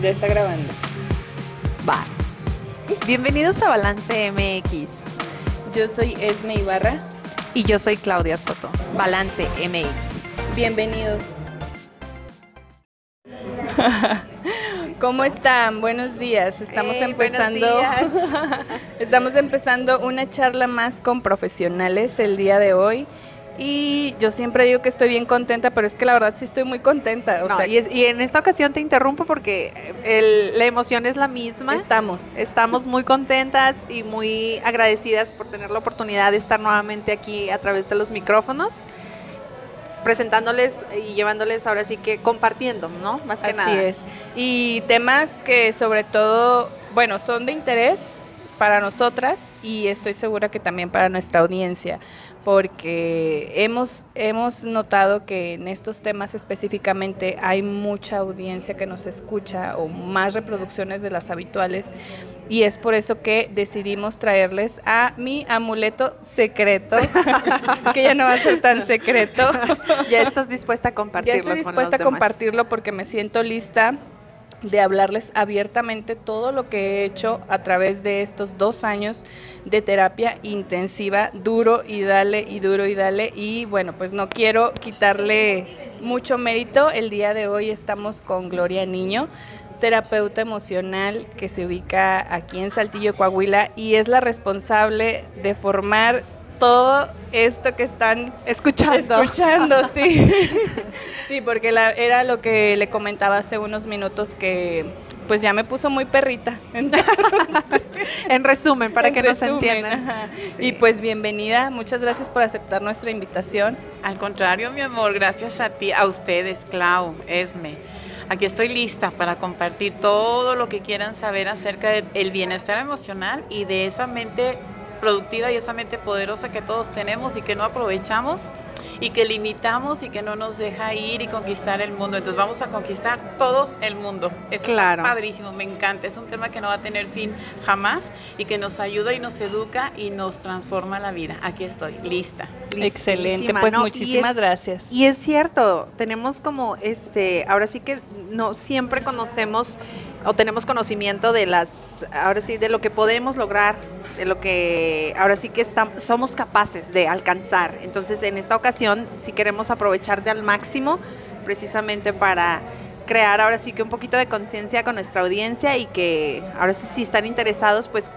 Ya está grabando. Va. Bienvenidos a Balance MX. Yo soy Esme Ibarra. Y yo soy Claudia Soto. Balance MX. Bienvenidos. ¿Cómo están? Buenos días. Estamos Hey, empezando. buenos días. Estamos empezando una charla más con profesionales el día de hoy. Y yo siempre digo que estoy bien contenta, pero es que la verdad sí estoy muy contenta. O No, sea, y, es- y en esta ocasión te interrumpo porque el- la emoción es la misma. estamos. Estamos muy contentas y muy agradecidas por tener la oportunidad de estar nuevamente aquí a través de los micrófonos, presentándoles y llevándoles ahora sí que compartiendo, ¿no? Más que Así nada. es. Y temas que sobre todo, bueno, son de interés para nosotras y estoy segura que también para nuestra audiencia, porque hemos, hemos notado que en estos temas específicamente hay mucha audiencia que nos escucha o más reproducciones de las habituales y es por eso que decidimos traerles a mi amuleto secreto, que ya no va a ser tan secreto. Ya estás dispuesta a Ya compartirlo estoy con los dispuesta a demás. compartirlo porque me siento lista de hablarles abiertamente todo lo que he hecho a través de estos dos años de terapia intensiva, duro y dale y duro y dale. Y bueno, pues no quiero quitarle mucho mérito. El día de hoy estamos con Gloria Niño, terapeuta emocional que se ubica aquí en Saltillo, Coahuila, y es la responsable de formar todo esto que están Escuchando. Escuchando, sí. sí, porque la- era lo que le comentaba hace unos minutos que pues ya me puso muy perrita. En resumen, para En que nos resumen, entiendan. ajá. Sí. Y pues bienvenida, muchas gracias por aceptar nuestra invitación. Al contrario, mi amor, gracias a ti, a ustedes, Clau, Esme. Aquí estoy lista para compartir todo lo que quieran saber acerca del bienestar emocional y de esa mente productiva y esa mente poderosa que todos tenemos y que no aprovechamos y que limitamos y que no nos deja ir y conquistar el mundo. Entonces vamos a conquistar todos el mundo. Eso Claro. está padrísimo, me encanta. Es un tema que no va a tener fin jamás y que nos ayuda y nos educa y nos transforma la vida. Aquí estoy, lista. Excelente, pues ¿no? Y muchísimas es- gracias. Y es cierto, tenemos como este, ahora sí que no siempre conocemos o tenemos conocimiento de las, ahora sí, de lo que podemos lograr, de lo que ahora sí que estamos, somos capaces de alcanzar. Entonces, en esta ocasión, sí queremos aprovechar de al máximo, precisamente para crear ahora sí que un poquito de conciencia con nuestra audiencia y que ahora sí, si están interesados, pues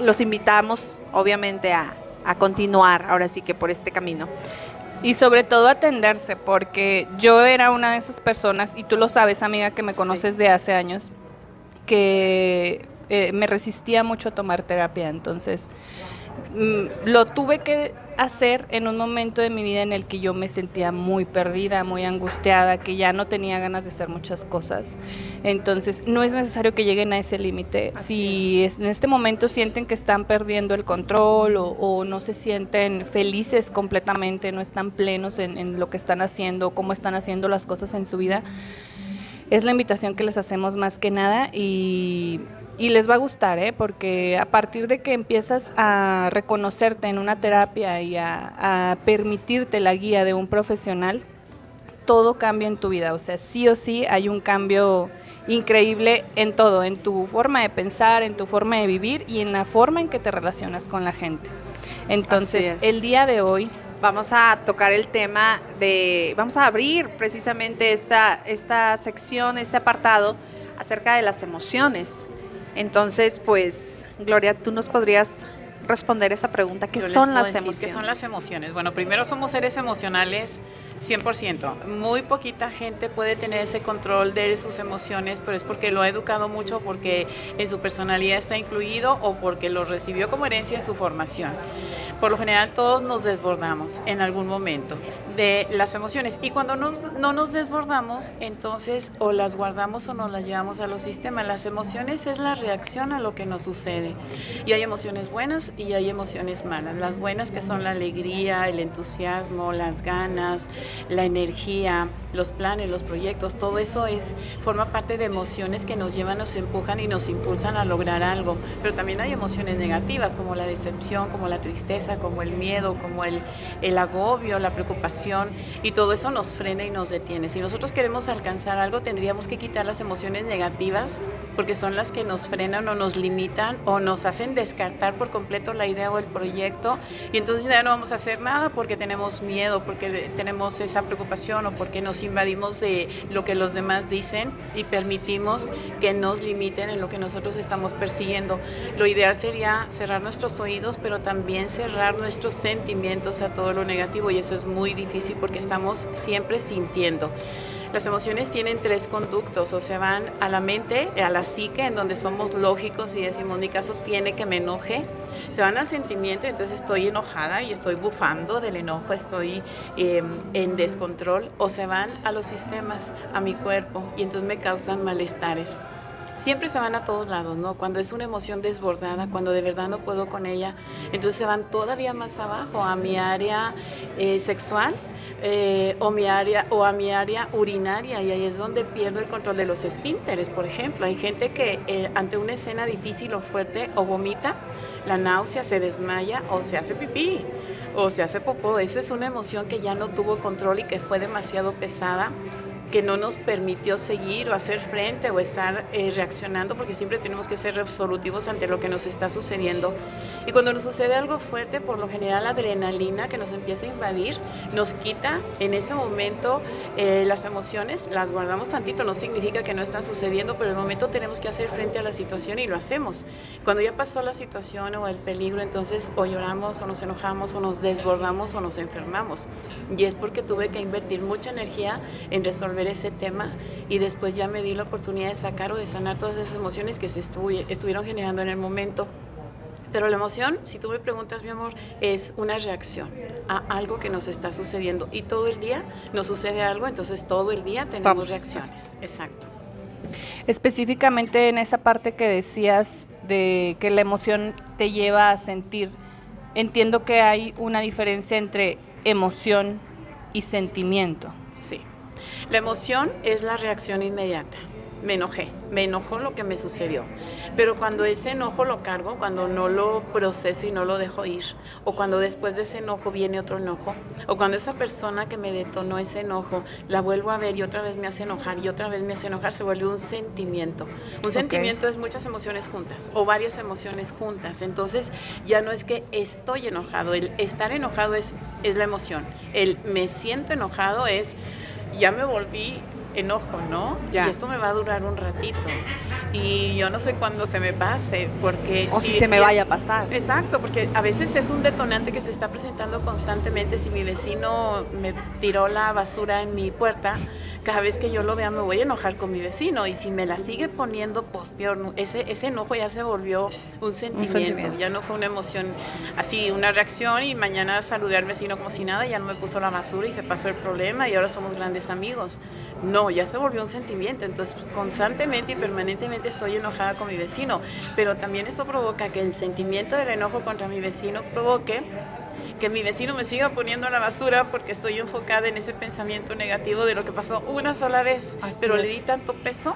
los invitamos, obviamente, a, a continuar ahora sí que por este camino. Y sobre todo atenderse, porque yo era una de esas personas, y tú lo sabes, amiga, que me Sí. conoces de hace años, que eh, me resistía mucho a tomar terapia. Entonces, mm, lo tuve que hacer en un momento de mi vida en el que yo me sentía muy perdida, muy angustiada, que ya no tenía ganas de hacer muchas cosas. Entonces, no es necesario que lleguen a ese límite. Si es- en este momento sienten que están perdiendo el control o, o no se sienten felices completamente, no están plenos en, en lo que están haciendo, cómo están haciendo las cosas en su vida, es la invitación que les hacemos más que nada y, y les va a gustar, ¿eh? porque a partir de que empiezas a reconocerte en una terapia y a, a permitirte la guía de un profesional, todo cambia en tu vida. O sea, sí o sí hay un cambio increíble en todo, en tu forma de pensar, en tu forma de vivir y en la forma en que te relacionas con la gente. Entonces, es. el día de hoy Vamos a tocar el tema de, vamos a abrir precisamente esta, esta sección, este apartado acerca de las emociones. Entonces, pues, Gloria, tú nos podrías responder esa pregunta. ¿Qué Yo son las emociones? ¿Qué son las emociones? Bueno, primero somos seres emocionales 100%. Muy poquita gente puede tener ese control de sus emociones, pero es porque lo ha educado mucho, porque en su personalidad está incluido o porque lo recibió como herencia en su formación. Por lo general todos nos desbordamos en algún momento de las emociones y cuando no, no nos desbordamos, entonces o las guardamos o nos las llevamos a los sistemas. Las emociones es la reacción a lo que nos sucede y hay emociones buenas y hay emociones malas. Las buenas que son la alegría, el entusiasmo, las ganas, la energía, los planes, los proyectos, todo eso es forma parte de emociones que nos llevan, nos empujan y nos impulsan a lograr algo. Pero también hay emociones negativas como la decepción, como la tristeza, como el miedo, como el, el agobio, la preocupación y todo eso nos frena y nos detiene. Si nosotros queremos alcanzar algo, tendríamos que quitar las emociones negativas porque son las que nos frenan o nos limitan o nos hacen descartar por completo la idea o el proyecto y entonces ya no vamos a hacer nada porque tenemos miedo, porque tenemos esa preocupación o porque nos invadimos de lo que los demás dicen y permitimos que nos limiten en lo que nosotros estamos persiguiendo. Lo ideal sería cerrar nuestros oídos, pero también cerrar nuestros sentimientos a todo lo negativo y eso es muy difícil porque estamos siempre sintiendo. Las emociones tienen tres conductos, o se van a la mente, a la psique, en donde somos lógicos y decimos, mi caso tiene que me enoje. Se van al sentimiento, entonces estoy enojada y estoy bufando del enojo, estoy em, en descontrol. O se van a los sistemas, a mi cuerpo, y entonces me causan malestares siempre se van a todos lados, ¿no? Cuando es una emoción desbordada, cuando de verdad no puedo con ella, entonces se van todavía más abajo, a mi área eh, sexual, eh, o, mi área, o a mi área urinaria y ahí es donde pierdo el control de los esfínteres, por ejemplo. Hay gente que eh, ante una escena difícil o fuerte o vomita, la náusea se desmaya o se hace pipí o se hace popó. Esa es una emoción que ya no tuvo control y que fue demasiado pesada que no nos permitió seguir o hacer frente o estar eh, reaccionando, porque siempre tenemos que ser resolutivos ante lo que nos está sucediendo. Y cuando nos sucede algo fuerte, por lo general la adrenalina que nos empieza a invadir, nos quita en ese momento eh, las emociones, las guardamos tantito, no significa que no están sucediendo, pero en el momento tenemos que hacer frente a la situación y lo hacemos. Cuando ya pasó la situación o el peligro, entonces o lloramos o nos enojamos o nos desbordamos o nos enfermamos. Y es porque tuve que invertir mucha energía en resolver ver ese tema y después ya me di la oportunidad de sacar o de sanar todas esas emociones que se estuvieron generando en el momento. Pero la emoción, si tú me preguntas, mi amor, es una reacción a algo que nos está sucediendo. Y todo el día nos sucede algo, entonces todo el día tenemos reacciones. Exacto. Específicamente en esa parte que decías de que la emoción te lleva a sentir, entiendo que hay una diferencia entre emoción y sentimiento. Sí. La emoción es la reacción inmediata. Me enojé, me enojó lo que me sucedió. Pero cuando ese enojo lo cargo, cuando no lo proceso y no lo dejo ir, o cuando después de ese enojo viene otro enojo, o cuando esa persona que me detonó ese enojo la vuelvo a ver y otra vez me hace enojar y otra vez me hace enojar, se vuelve un sentimiento. Un sentimiento es muchas emociones juntas o varias emociones juntas. Entonces ya no es que estoy enojado, el estar enojado es, es la emoción. El me siento enojado es ya me volví enojo, ¿no? Y esto me va a durar un ratito. Y yo no sé cuándo se me pase, porque... O si, se me vaya a pasar. Exacto, porque a veces es un detonante que se está presentando constantemente. Si mi vecino me tiró la basura en mi puerta, cada vez que yo lo vea me voy a enojar con mi vecino. Y si me la sigue poniendo, pues peor, ese, ese enojo ya se volvió un sentimiento, ya no fue una emoción así, una reacción y mañana saludé al vecino como si nada, ya no me puso la basura y se pasó el problema y ahora somos grandes amigos. No, ya se volvió un sentimiento, entonces constantemente y permanentemente estoy enojada con mi vecino, pero también eso provoca que el sentimiento del enojo contra mi vecino provoque que mi vecino me siga poniendo la basura porque estoy enfocada en ese pensamiento negativo de lo que pasó una sola vez, pero le di tanto peso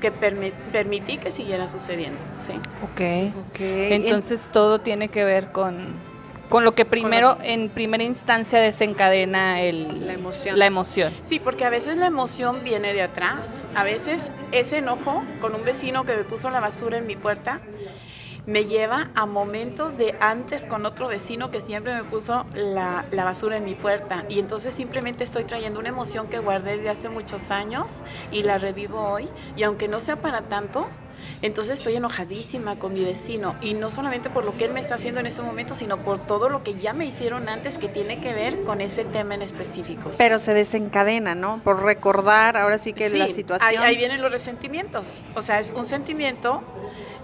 que permití que siguiera sucediendo, sí. Ok, okay. entonces todo tiene que ver con con lo que primero, en primera instancia, desencadena el, la, emoción. la emoción. Sí, porque a veces la emoción viene de atrás. A veces ese enojo con un vecino que me puso la basura en mi puerta me lleva a momentos de antes con otro vecino que siempre me puso la, la, basura en mi puerta. Y entonces simplemente estoy trayendo una emoción que guardé de hace muchos años y la revivo hoy. Y aunque no sea para tanto, entonces estoy enojadísima con mi vecino y no solamente por lo que él me está haciendo en ese momento, sino por todo lo que ya me hicieron antes que tiene que ver con ese tema en específico. Pero se desencadena, ¿no? Por recordar ahora sí que la situación. Ahí, ahí vienen los resentimientos. O sea, es un sentimiento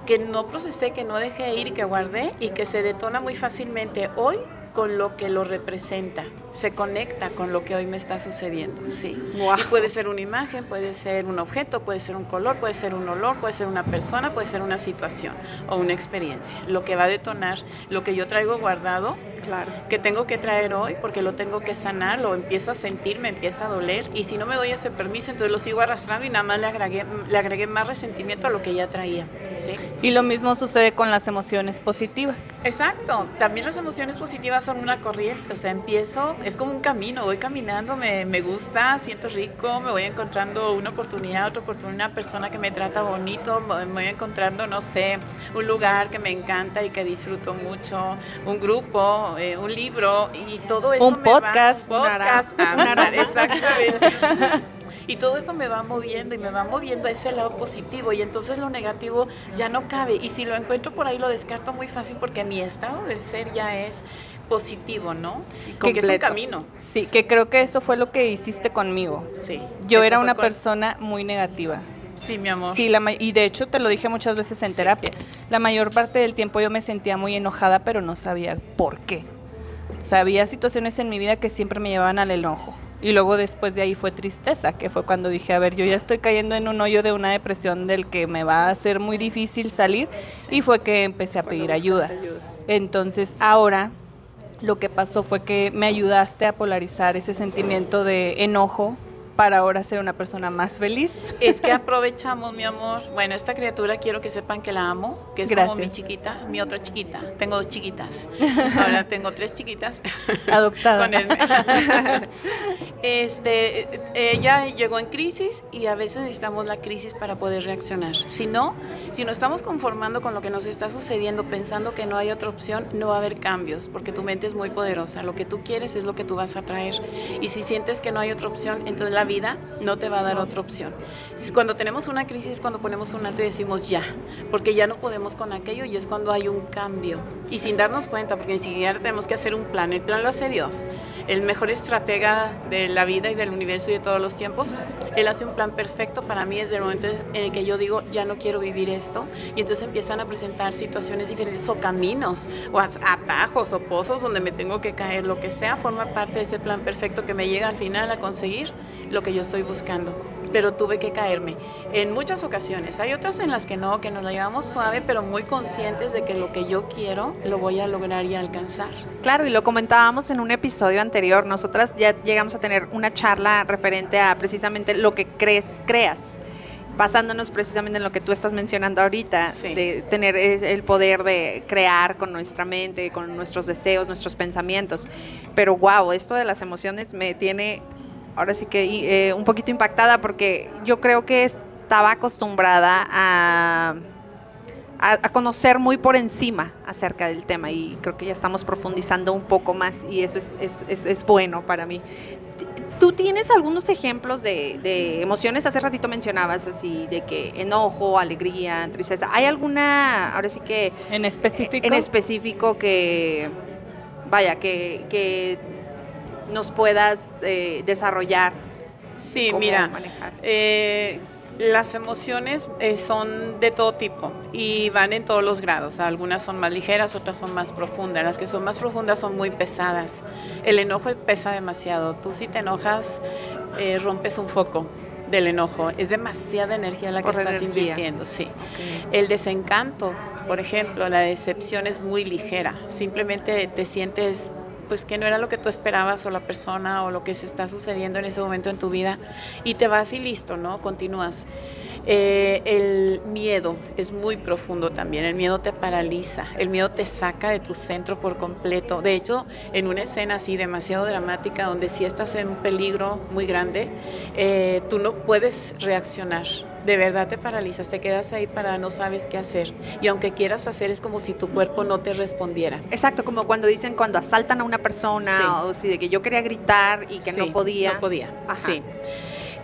que no procesé, que no dejé ir que guardé y que se detona muy fácilmente hoy con lo que lo representa, se conecta con lo que hoy me está sucediendo, sí. Y puede ser una imagen, puede ser un objeto, puede ser un color, puede ser un olor, puede ser una persona, puede ser una situación o una experiencia. Lo que va a detonar, lo que yo traigo guardado Claro. que tengo que traer hoy porque lo tengo que sanar, lo empiezo a sentir, me empieza a doler y si no me doy ese permiso, entonces lo sigo arrastrando y nada más le agregué, le agregué más resentimiento a lo que ya traía. ¿sí? Y lo mismo sucede con las emociones positivas. Exacto, también las emociones positivas son una corriente, o sea, empiezo, es como un camino, voy caminando, me, me gusta, siento rico, me voy encontrando una oportunidad, otra oportunidad, una persona que me trata bonito, me voy encontrando, no sé, un lugar que me encanta y que disfruto mucho, un grupo, eh, un libro y todo eso Un me va- podcast. un podcast, ándale, exactamente. Y todo eso me va moviendo y me va moviendo a ese lado positivo y entonces lo negativo ya no cabe. Y si lo encuentro por ahí lo descarto muy fácil porque mi estado de ser ya es positivo, ¿no? Que es un camino. Sí, que creo que eso fue lo que hiciste conmigo. Sí. Yo era una con- persona muy negativa. Sí, mi amor. Sí, la y de hecho te lo dije muchas veces en terapia. La mayor parte del tiempo yo me sentía muy enojada, pero no sabía por qué. O sea, había situaciones en mi vida que siempre me llevaban al enojo. Y luego después de ahí fue tristeza, que fue cuando dije, a ver, yo ya estoy cayendo en un hoyo de una depresión del que me va a ser muy difícil salir. Sí. Y fue que empecé a pedir ayuda. Entonces ahora lo que pasó fue que me ayudaste a polarizar ese sentimiento de enojo para ahora ser una persona más feliz. Es que aprovechamos, mi amor. Bueno, esta criatura quiero que sepan que la amo, que es como mi Gracias. chiquita, mi otra chiquita. Tengo dos chiquitas. Ahora tengo tres chiquitas. Adoptada. Con. Este, ella llegó en crisis y a veces necesitamos la crisis para poder reaccionar. Si no, si nos estamos conformando con lo que nos está sucediendo, pensando que no hay otra opción, no va a haber cambios, porque tu mente es muy poderosa. Lo que tú quieres es lo que tú vas a traer. Y si sientes que no hay otra opción, entonces la vida no te va a dar otra opción. Cuando tenemos una crisis, cuando ponemos un alto y decimos ya, porque ya no podemos con aquello y es cuando hay un cambio. Y sin darnos cuenta, porque ni siquiera tenemos que hacer un plan, el plan lo hace Dios. El mejor estratega de la vida y del universo y de todos los tiempos, Él hace un plan perfecto para mí desde el momento en el que yo digo ya no quiero vivir esto y entonces empiezan a presentar situaciones diferentes o caminos o at- atajos o pozos donde me tengo que caer, lo que sea, forma parte de ese plan perfecto que me llega al final a conseguir lo que yo estoy buscando. Pero tuve que caerme en muchas ocasiones. Hay otras en las que no, que nos la llevamos suave, pero muy conscientes de que lo que yo quiero lo voy a lograr y alcanzar. Claro, y lo comentábamos en un episodio anterior. Nosotras ya llegamos a tener una charla referente a precisamente lo que crees, creas, basándonos precisamente en lo que tú estás mencionando ahorita, Sí. de tener el poder de crear con nuestra mente, con nuestros deseos, nuestros pensamientos. Pero wow, esto de las emociones me tiene ahora sí que eh, un poquito impactada porque yo creo que estaba acostumbrada a a, a conocer muy por encima acerca del tema y creo que ya estamos profundizando un poco más y eso es, es- es- es bueno para mí. ¿Tú tienes algunos ejemplos de, de emociones? Hace ratito mencionabas así, de que enojo, alegría, tristeza. ¿Hay alguna, ahora sí que En específico. en específico que, vaya, que, que nos puedas eh, desarrollar? Sí, cómo mira, manejar? eh, las emociones eh, son de todo tipo y van en todos los grados. Algunas son más ligeras, otras son más profundas. Las que son más profundas son muy pesadas. El enojo pesa demasiado. Tú si te enojas, eh, rompes un foco del enojo. Es demasiada energía la que Por estás energía. invirtiendo, sí. El desencanto, por ejemplo, la decepción es muy ligera. Simplemente te sientes pues que no era lo que tú esperabas o la persona o lo que se está sucediendo en ese momento en tu vida y te vas y listo, ¿no? Continúas. Eh, el miedo es muy profundo también, el miedo te paraliza, el miedo te saca de tu centro por completo. De hecho, en una escena así demasiado dramática, donde si estás en un peligro muy grande, eh, tú no puedes reaccionar. De verdad te paralizas, te quedas ahí para no sabes qué hacer. Y aunque quieras hacer, es como si tu cuerpo no te respondiera. Exacto, como cuando dicen cuando asaltan a una persona Sí. o si de que yo quería gritar y que Sí, no podía. No podía, Ajá. sí.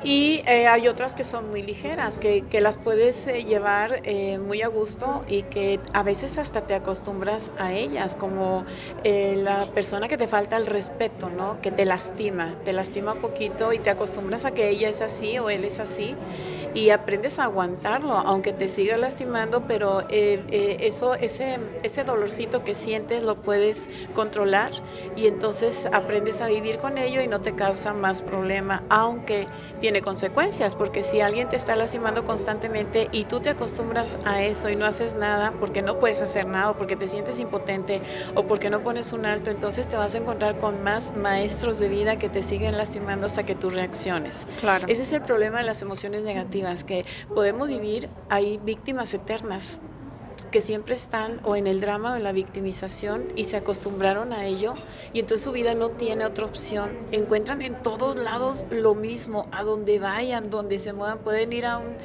Y eh, hay otras que son muy ligeras, que, que las puedes eh, llevar eh, muy a gusto y que a veces hasta te acostumbras a ellas, como la persona que te falta el respeto, ¿no? Que te lastima, te lastima un poquito y te acostumbras a que ella es así o él es así y aprendes a aguantarlo, aunque te siga lastimando, pero eh, eh, eso, ese, ese dolorcito que sientes lo puedes controlar y entonces aprendes a vivir con ello y no te causa más problema, aunque tiene consecuencias, porque si alguien te está lastimando constantemente y tú te acostumbras a eso y no haces nada porque no puedes hacer nada, porque te sientes impotente o porque no pones un alto, entonces te vas a encontrar con más maestros de vida que te siguen lastimando hasta que tú reacciones. Claro. Ese es el problema de las emociones negativas, que podemos vivir, hay víctimas eternas que siempre están o en el drama o en la victimización y se acostumbraron a ello y entonces su vida no tiene otra opción. Encuentran en todos lados lo mismo, a donde vayan, donde se muevan, pueden ir a un,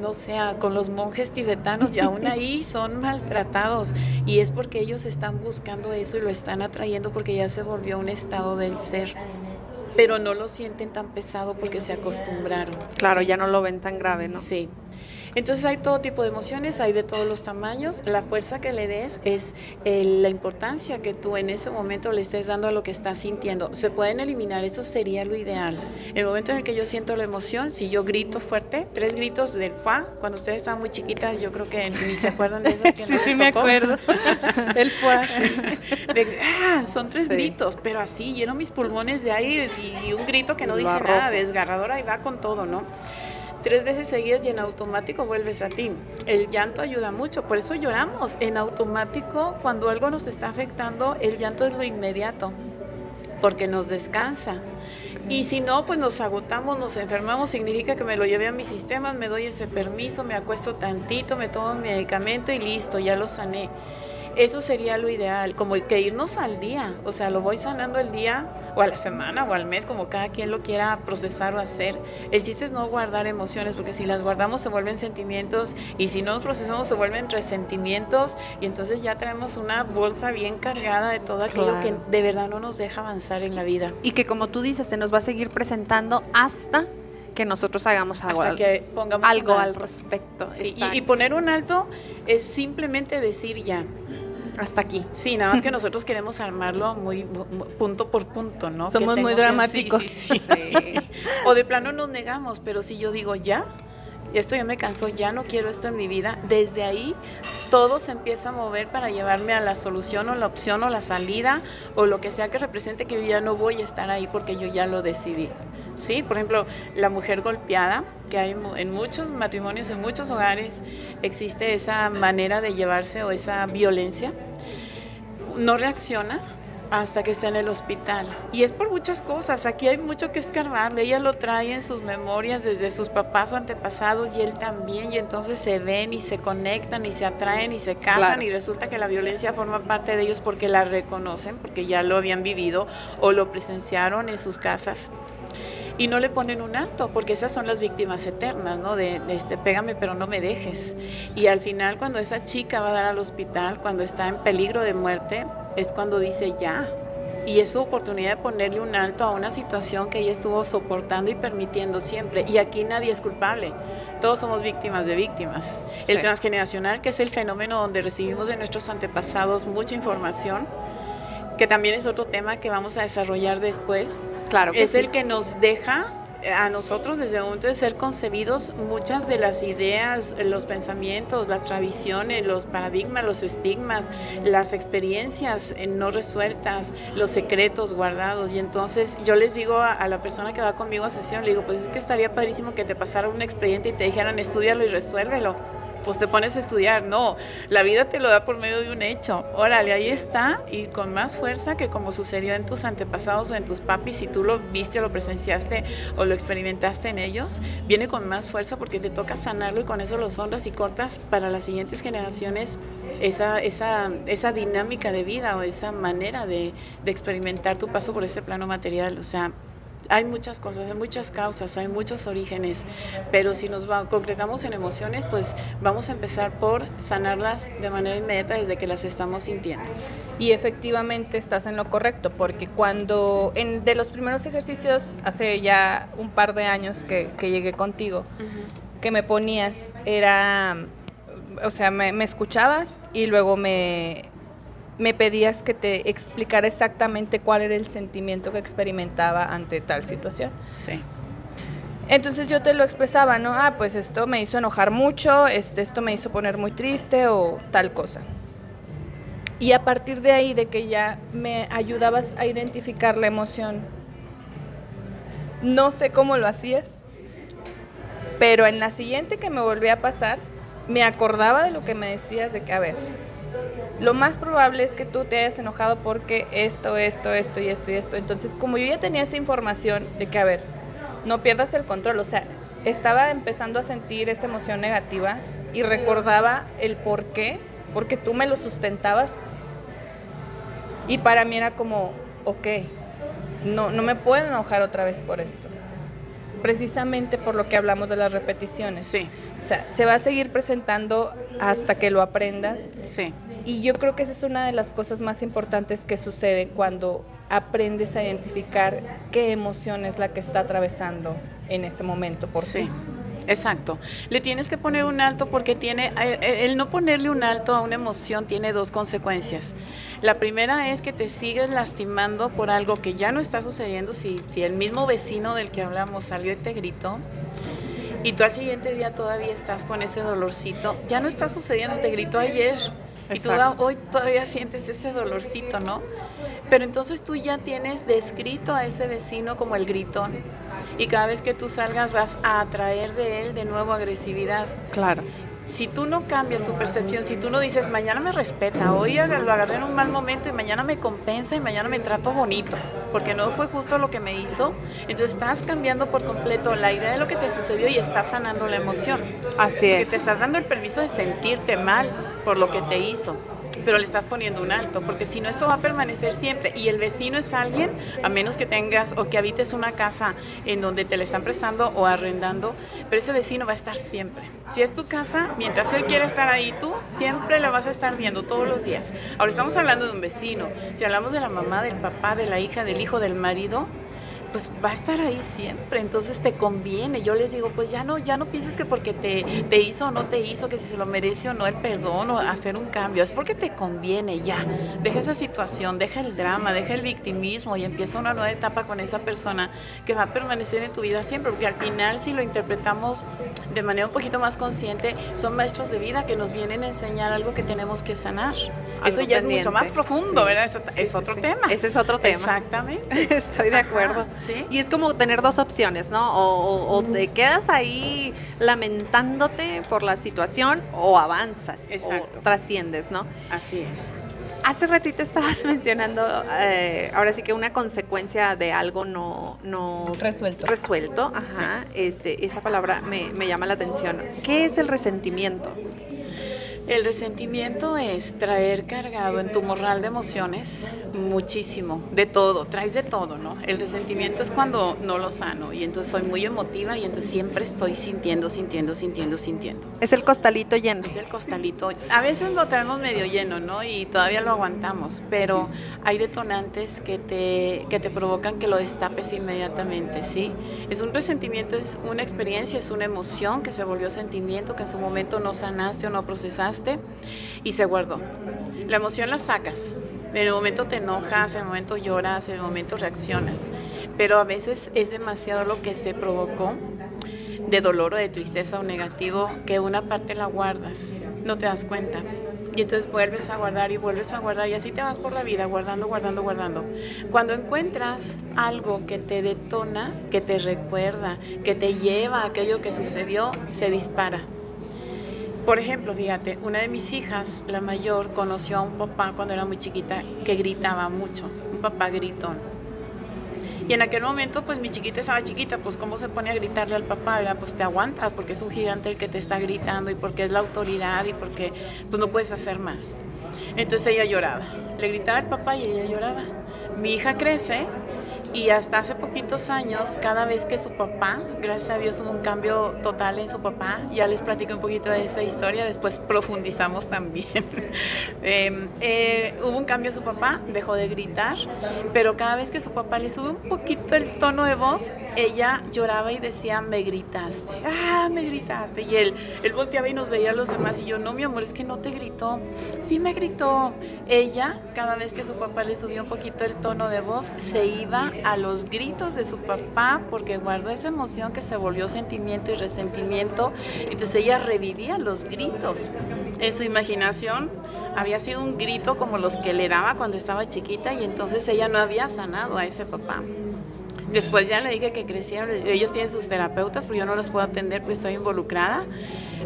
no sé, con los monjes tibetanos y aún ahí son maltratados. Y es porque ellos están buscando eso y lo están atrayendo porque ya se volvió un estado del ser pero no lo sienten tan pesado porque se acostumbraron. Claro, ya no lo ven tan grave, ¿no? Sí. Entonces hay todo tipo de emociones, hay de todos los tamaños. La fuerza que le des es eh, la importancia que tú en ese momento le estés dando a lo que estás sintiendo. Se pueden eliminar, eso sería lo ideal. El momento en el que yo siento la emoción, si yo grito fuerte, tres gritos del fa, cuando ustedes estaban muy chiquitas, yo creo que ni se acuerdan de eso. Que sí, sí, me acuerdo. El fa. ah, son tres gritos, pero así, lleno mis pulmones de aire y, un grito que no dice nada, desgarradora y va con todo, ¿no? Tres veces seguidas y en automático vuelves a ti. El llanto ayuda mucho, por eso lloramos. En automático, cuando algo nos está afectando, el llanto es lo inmediato, porque nos descansa. Y si no, pues nos agotamos, nos enfermamos, significa que me lo llevé a mis sistemas, me doy ese permiso, me acuesto tantito, me tomo mi medicamento y listo, ya lo sané. Eso sería lo ideal, como que irnos al día, o sea, lo voy sanando el día o a la semana o al mes, como cada quien lo quiera procesar o hacer. El chiste es no guardar emociones, porque si las guardamos se vuelven sentimientos y si no los procesamos se vuelven resentimientos y entonces ya tenemos una bolsa bien cargada de todo aquello que de verdad no nos deja avanzar en la vida. Y que como tú dices, se nos va a seguir presentando hasta que nosotros hagamos algo, Hasta que pongamos algo al respecto. y, y, poner un alto es simplemente decir ya, hasta aquí. Sí, nada más que nosotros queremos armarlo muy, punto por punto, ¿no? Somos muy dramáticos. o de plano nos negamos, pero si yo digo ya, esto ya me cansó, ya no quiero esto en mi vida, desde ahí todo se empieza a mover para llevarme a la solución o la opción o la salida o lo que sea que represente que yo ya no voy a estar ahí porque yo ya lo decidí. Sí, por ejemplo, la mujer golpeada, que hay en muchos matrimonios, en muchos hogares, existe esa manera de llevarse o esa violencia, no reacciona hasta que está en el hospital. Y es por muchas cosas, aquí hay mucho que escarbar, ella lo trae en sus memorias desde sus papás o antepasados y él también, y entonces se ven y se conectan y se atraen y se casan. Y resulta que la violencia forma parte de ellos porque la reconocen, porque ya lo habían vivido o lo presenciaron en sus casas y no le ponen un alto, porque esas son las víctimas eternas, ¿no? De, este, pégame pero no me dejes. Y al final cuando esa chica va a dar al hospital, cuando está en peligro de muerte, es cuando dice ya. Y es su oportunidad de ponerle un alto a una situación que ella estuvo soportando y permitiendo siempre. Y aquí nadie es culpable. Todos somos víctimas de víctimas. El transgeneracional, que es el fenómeno donde recibimos de nuestros antepasados mucha información, que también es otro tema que vamos a desarrollar después, Claro es el que nos deja eh, a nosotros desde el momento de ser concebidos muchas de las ideas, los pensamientos, las tradiciones, los paradigmas, los estigmas, las experiencias eh, no resueltas, los secretos guardados. Y entonces yo les digo a, la persona que va conmigo a sesión, le digo, pues es que estaría padrísimo que te pasara un expediente y te dijeran, estudialo y resuélvelo pues te pones a estudiar. No, la vida te lo da por medio de un hecho. Órale, ahí está y con más fuerza que como sucedió en tus antepasados o en tus papis, si tú lo viste o lo presenciaste o lo experimentaste en ellos, viene con más fuerza porque te toca sanarlo y con eso lo honras y cortas para las siguientes generaciones esa, esa, esa dinámica de vida o esa manera de, de experimentar tu paso por este plano material. O sea, hay muchas cosas, hay muchas causas, hay muchos orígenes, pero si nos concretamos en emociones, pues vamos a empezar por sanarlas de manera inmediata desde que las estamos sintiendo. Y efectivamente estás en lo correcto, porque cuando en, de los primeros ejercicios, hace ya un par de años que, llegué contigo, que me ponías, era, o sea, me escuchabas y luego me, me pedías que te explicara exactamente cuál era el sentimiento que experimentaba ante tal situación. Sí. Entonces yo te lo expresaba, ¿no? Ah, pues esto me hizo enojar mucho, este, esto me hizo poner muy triste o tal cosa. Y a partir de ahí, de que ya me ayudabas a identificar la emoción, no sé cómo lo hacías, pero en la siguiente que me volvía a pasar, me acordaba de lo que me decías de que, a ver, lo más probable es que tú te hayas enojado porque esto, esto, esto y esto y esto. Entonces, como yo ya tenía esa información de que, a ver, no pierdas el control, o sea, estaba empezando a sentir esa emoción negativa y recordaba el por qué, porque tú me lo sustentabas. Y para mí era como, ok, no, no me puedo enojar otra vez por esto. Precisamente por lo que hablamos de las repeticiones. Sí. O sea, se va a seguir presentando hasta que lo aprendas. Sí. Y yo creo que esa es una de las cosas más importantes que sucede cuando aprendes a identificar qué emoción es la que está atravesando en ese momento por Sí. ti. Exacto. Le tienes que poner un alto porque tiene eh, eh, el no ponerle un alto a una emoción tiene dos consecuencias. La primera es que te sigues lastimando por algo que ya no está sucediendo. Si, si el mismo vecino del que hablamos salió y te gritó y tú al siguiente día todavía estás con ese dolorcito, ya no está sucediendo, te gritó ayer y tú hoy todavía sientes ese dolorcito, ¿no? Pero entonces tú ya tienes descrito a ese vecino como el gritón. Y cada vez que tú salgas vas a atraer de él de nuevo agresividad. Claro. Si tú no cambias tu percepción, si tú no dices, mañana me respeta, hoy lo agarré en un mal momento y mañana me compensa y mañana me trato bonito, porque no fue justo lo que me hizo, entonces estás cambiando por completo la idea de lo que te sucedió y estás sanando la emoción. Así Porque es. te estás dando el permiso de sentirte mal por lo que te hizo, pero le estás poniendo un alto, porque si no esto va a permanecer siempre. Y el vecino es alguien, a menos que tengas o que habites una casa en donde te le están prestando o arrendando, pero ese vecino va a estar siempre. Si es tu casa, mientras él quiera estar ahí, tú siempre la vas a estar viendo todos los días. Ahora estamos hablando de un vecino. Si hablamos de la mamá, del papá, de la hija, del hijo, del marido, pues va a estar ahí siempre, entonces te conviene. Yo les digo, pues ya no, ya no pienses que porque te, te hizo o no te hizo, que si se lo merece o no el perdón o hacer un cambio, es porque te conviene ya. Deja esa situación, deja el drama, deja el victimismo y empieza una nueva etapa con esa persona que va a permanecer en tu vida siempre, porque al final si lo interpretamos de manera un poquito más consciente, son maestros de vida que nos vienen a enseñar algo que tenemos que sanar. Eso ya es mucho más profundo, Sí. ¿verdad? Eso Sí, es sí, otro tema. Ese es otro tema. Exactamente. Estoy de acuerdo. Ajá, sí. Y es como tener dos opciones, ¿no? O, o- o te quedas ahí lamentándote por la situación o avanzas Exacto. o trasciendes, ¿no? Así es. Hace ratito estabas mencionando, eh, ahora sí que una consecuencia de algo no, no Resuelto. resuelto, ajá, ese- esa palabra me, me llama la atención. ¿Qué es el resentimiento? El resentimiento es traer cargado en tu morral de emociones muchísimo, de todo, traes de todo, ¿no? El resentimiento es cuando no lo sano y entonces soy muy emotiva y entonces siempre estoy sintiendo, sintiendo, sintiendo, sintiendo. Es el costalito lleno. Es el costalito. A veces lo traemos medio lleno, ¿no? Y todavía lo aguantamos, pero hay detonantes que te, que te provocan que lo destapes inmediatamente, ¿sí? Es un resentimiento, es una experiencia, es una emoción que se volvió sentimiento, que en su momento no sanaste o no procesaste y se guardó. La emoción la sacas. En el momento te enojas, en el momento lloras, en el momento reaccionas. Pero a veces es demasiado lo que se provocó de dolor o de tristeza o negativo que una parte la guardas, no te das cuenta. Y entonces vuelves a guardar y vuelves a guardar y así te vas por la vida guardando, guardando, guardando. Cuando encuentras algo que te detona, que te recuerda, que te lleva a aquello que sucedió, se dispara. Por ejemplo, fíjate, una de mis hijas, la mayor, conoció a un papá cuando era muy chiquita que gritaba mucho, un papá gritón. Y en aquel momento, pues mi chiquita estaba chiquita, pues cómo se pone a gritarle al papá, ¿verdad? Pues te aguantas porque es un gigante el que te está gritando y porque es la autoridad y porque pues no puedes hacer más. Entonces ella lloraba, le gritaba al papá y ella lloraba. Mi hija crece y hasta hace poquitos años, cada vez que su papá, gracias a Dios hubo un cambio total en su papá, ya les platico un poquito de esa historia, después profundizamos también. Eh, eh, hubo un cambio en su papá, dejó de gritar, pero cada vez que su papá le sube un poquito el tono de voz, ella lloraba y decía, me gritaste, ah, me gritaste. Y él, él volteaba y nos veía a los demás y yo, no, mi amor, es que no te gritó, sí me gritó. Ella, cada vez que su papá le subía un poquito el tono de voz, se iba a los gritos de su papá porque guardó esa emoción que se volvió sentimiento y resentimiento. Entonces ella revivía los gritos. En su imaginación había sido un grito como los que le daba cuando estaba chiquita y entonces ella no había sanado a ese papá. Después ya le dije que crecieron, ellos tienen sus terapeutas, pero yo no los puedo atender porque estoy involucrada.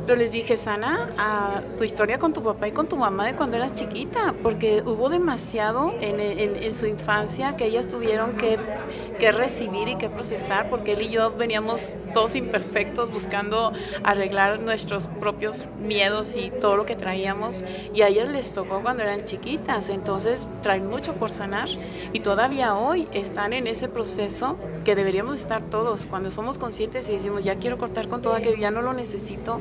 Pero les dije, sana a tu historia con tu papá y con tu mamá de cuando eras chiquita, porque hubo demasiado en, en su infancia que ellas tuvieron que que recibir y que procesar, porque él y yo veníamos todos imperfectos buscando arreglar nuestros propios miedos y todo lo que traíamos. Y a ellas les tocó cuando eran chiquitas, entonces traen mucho por sanar y todavía hoy están en ese proceso que deberíamos estar todos cuando somos conscientes y decimos, ya quiero cortar con todo aquello, ya no lo necesito.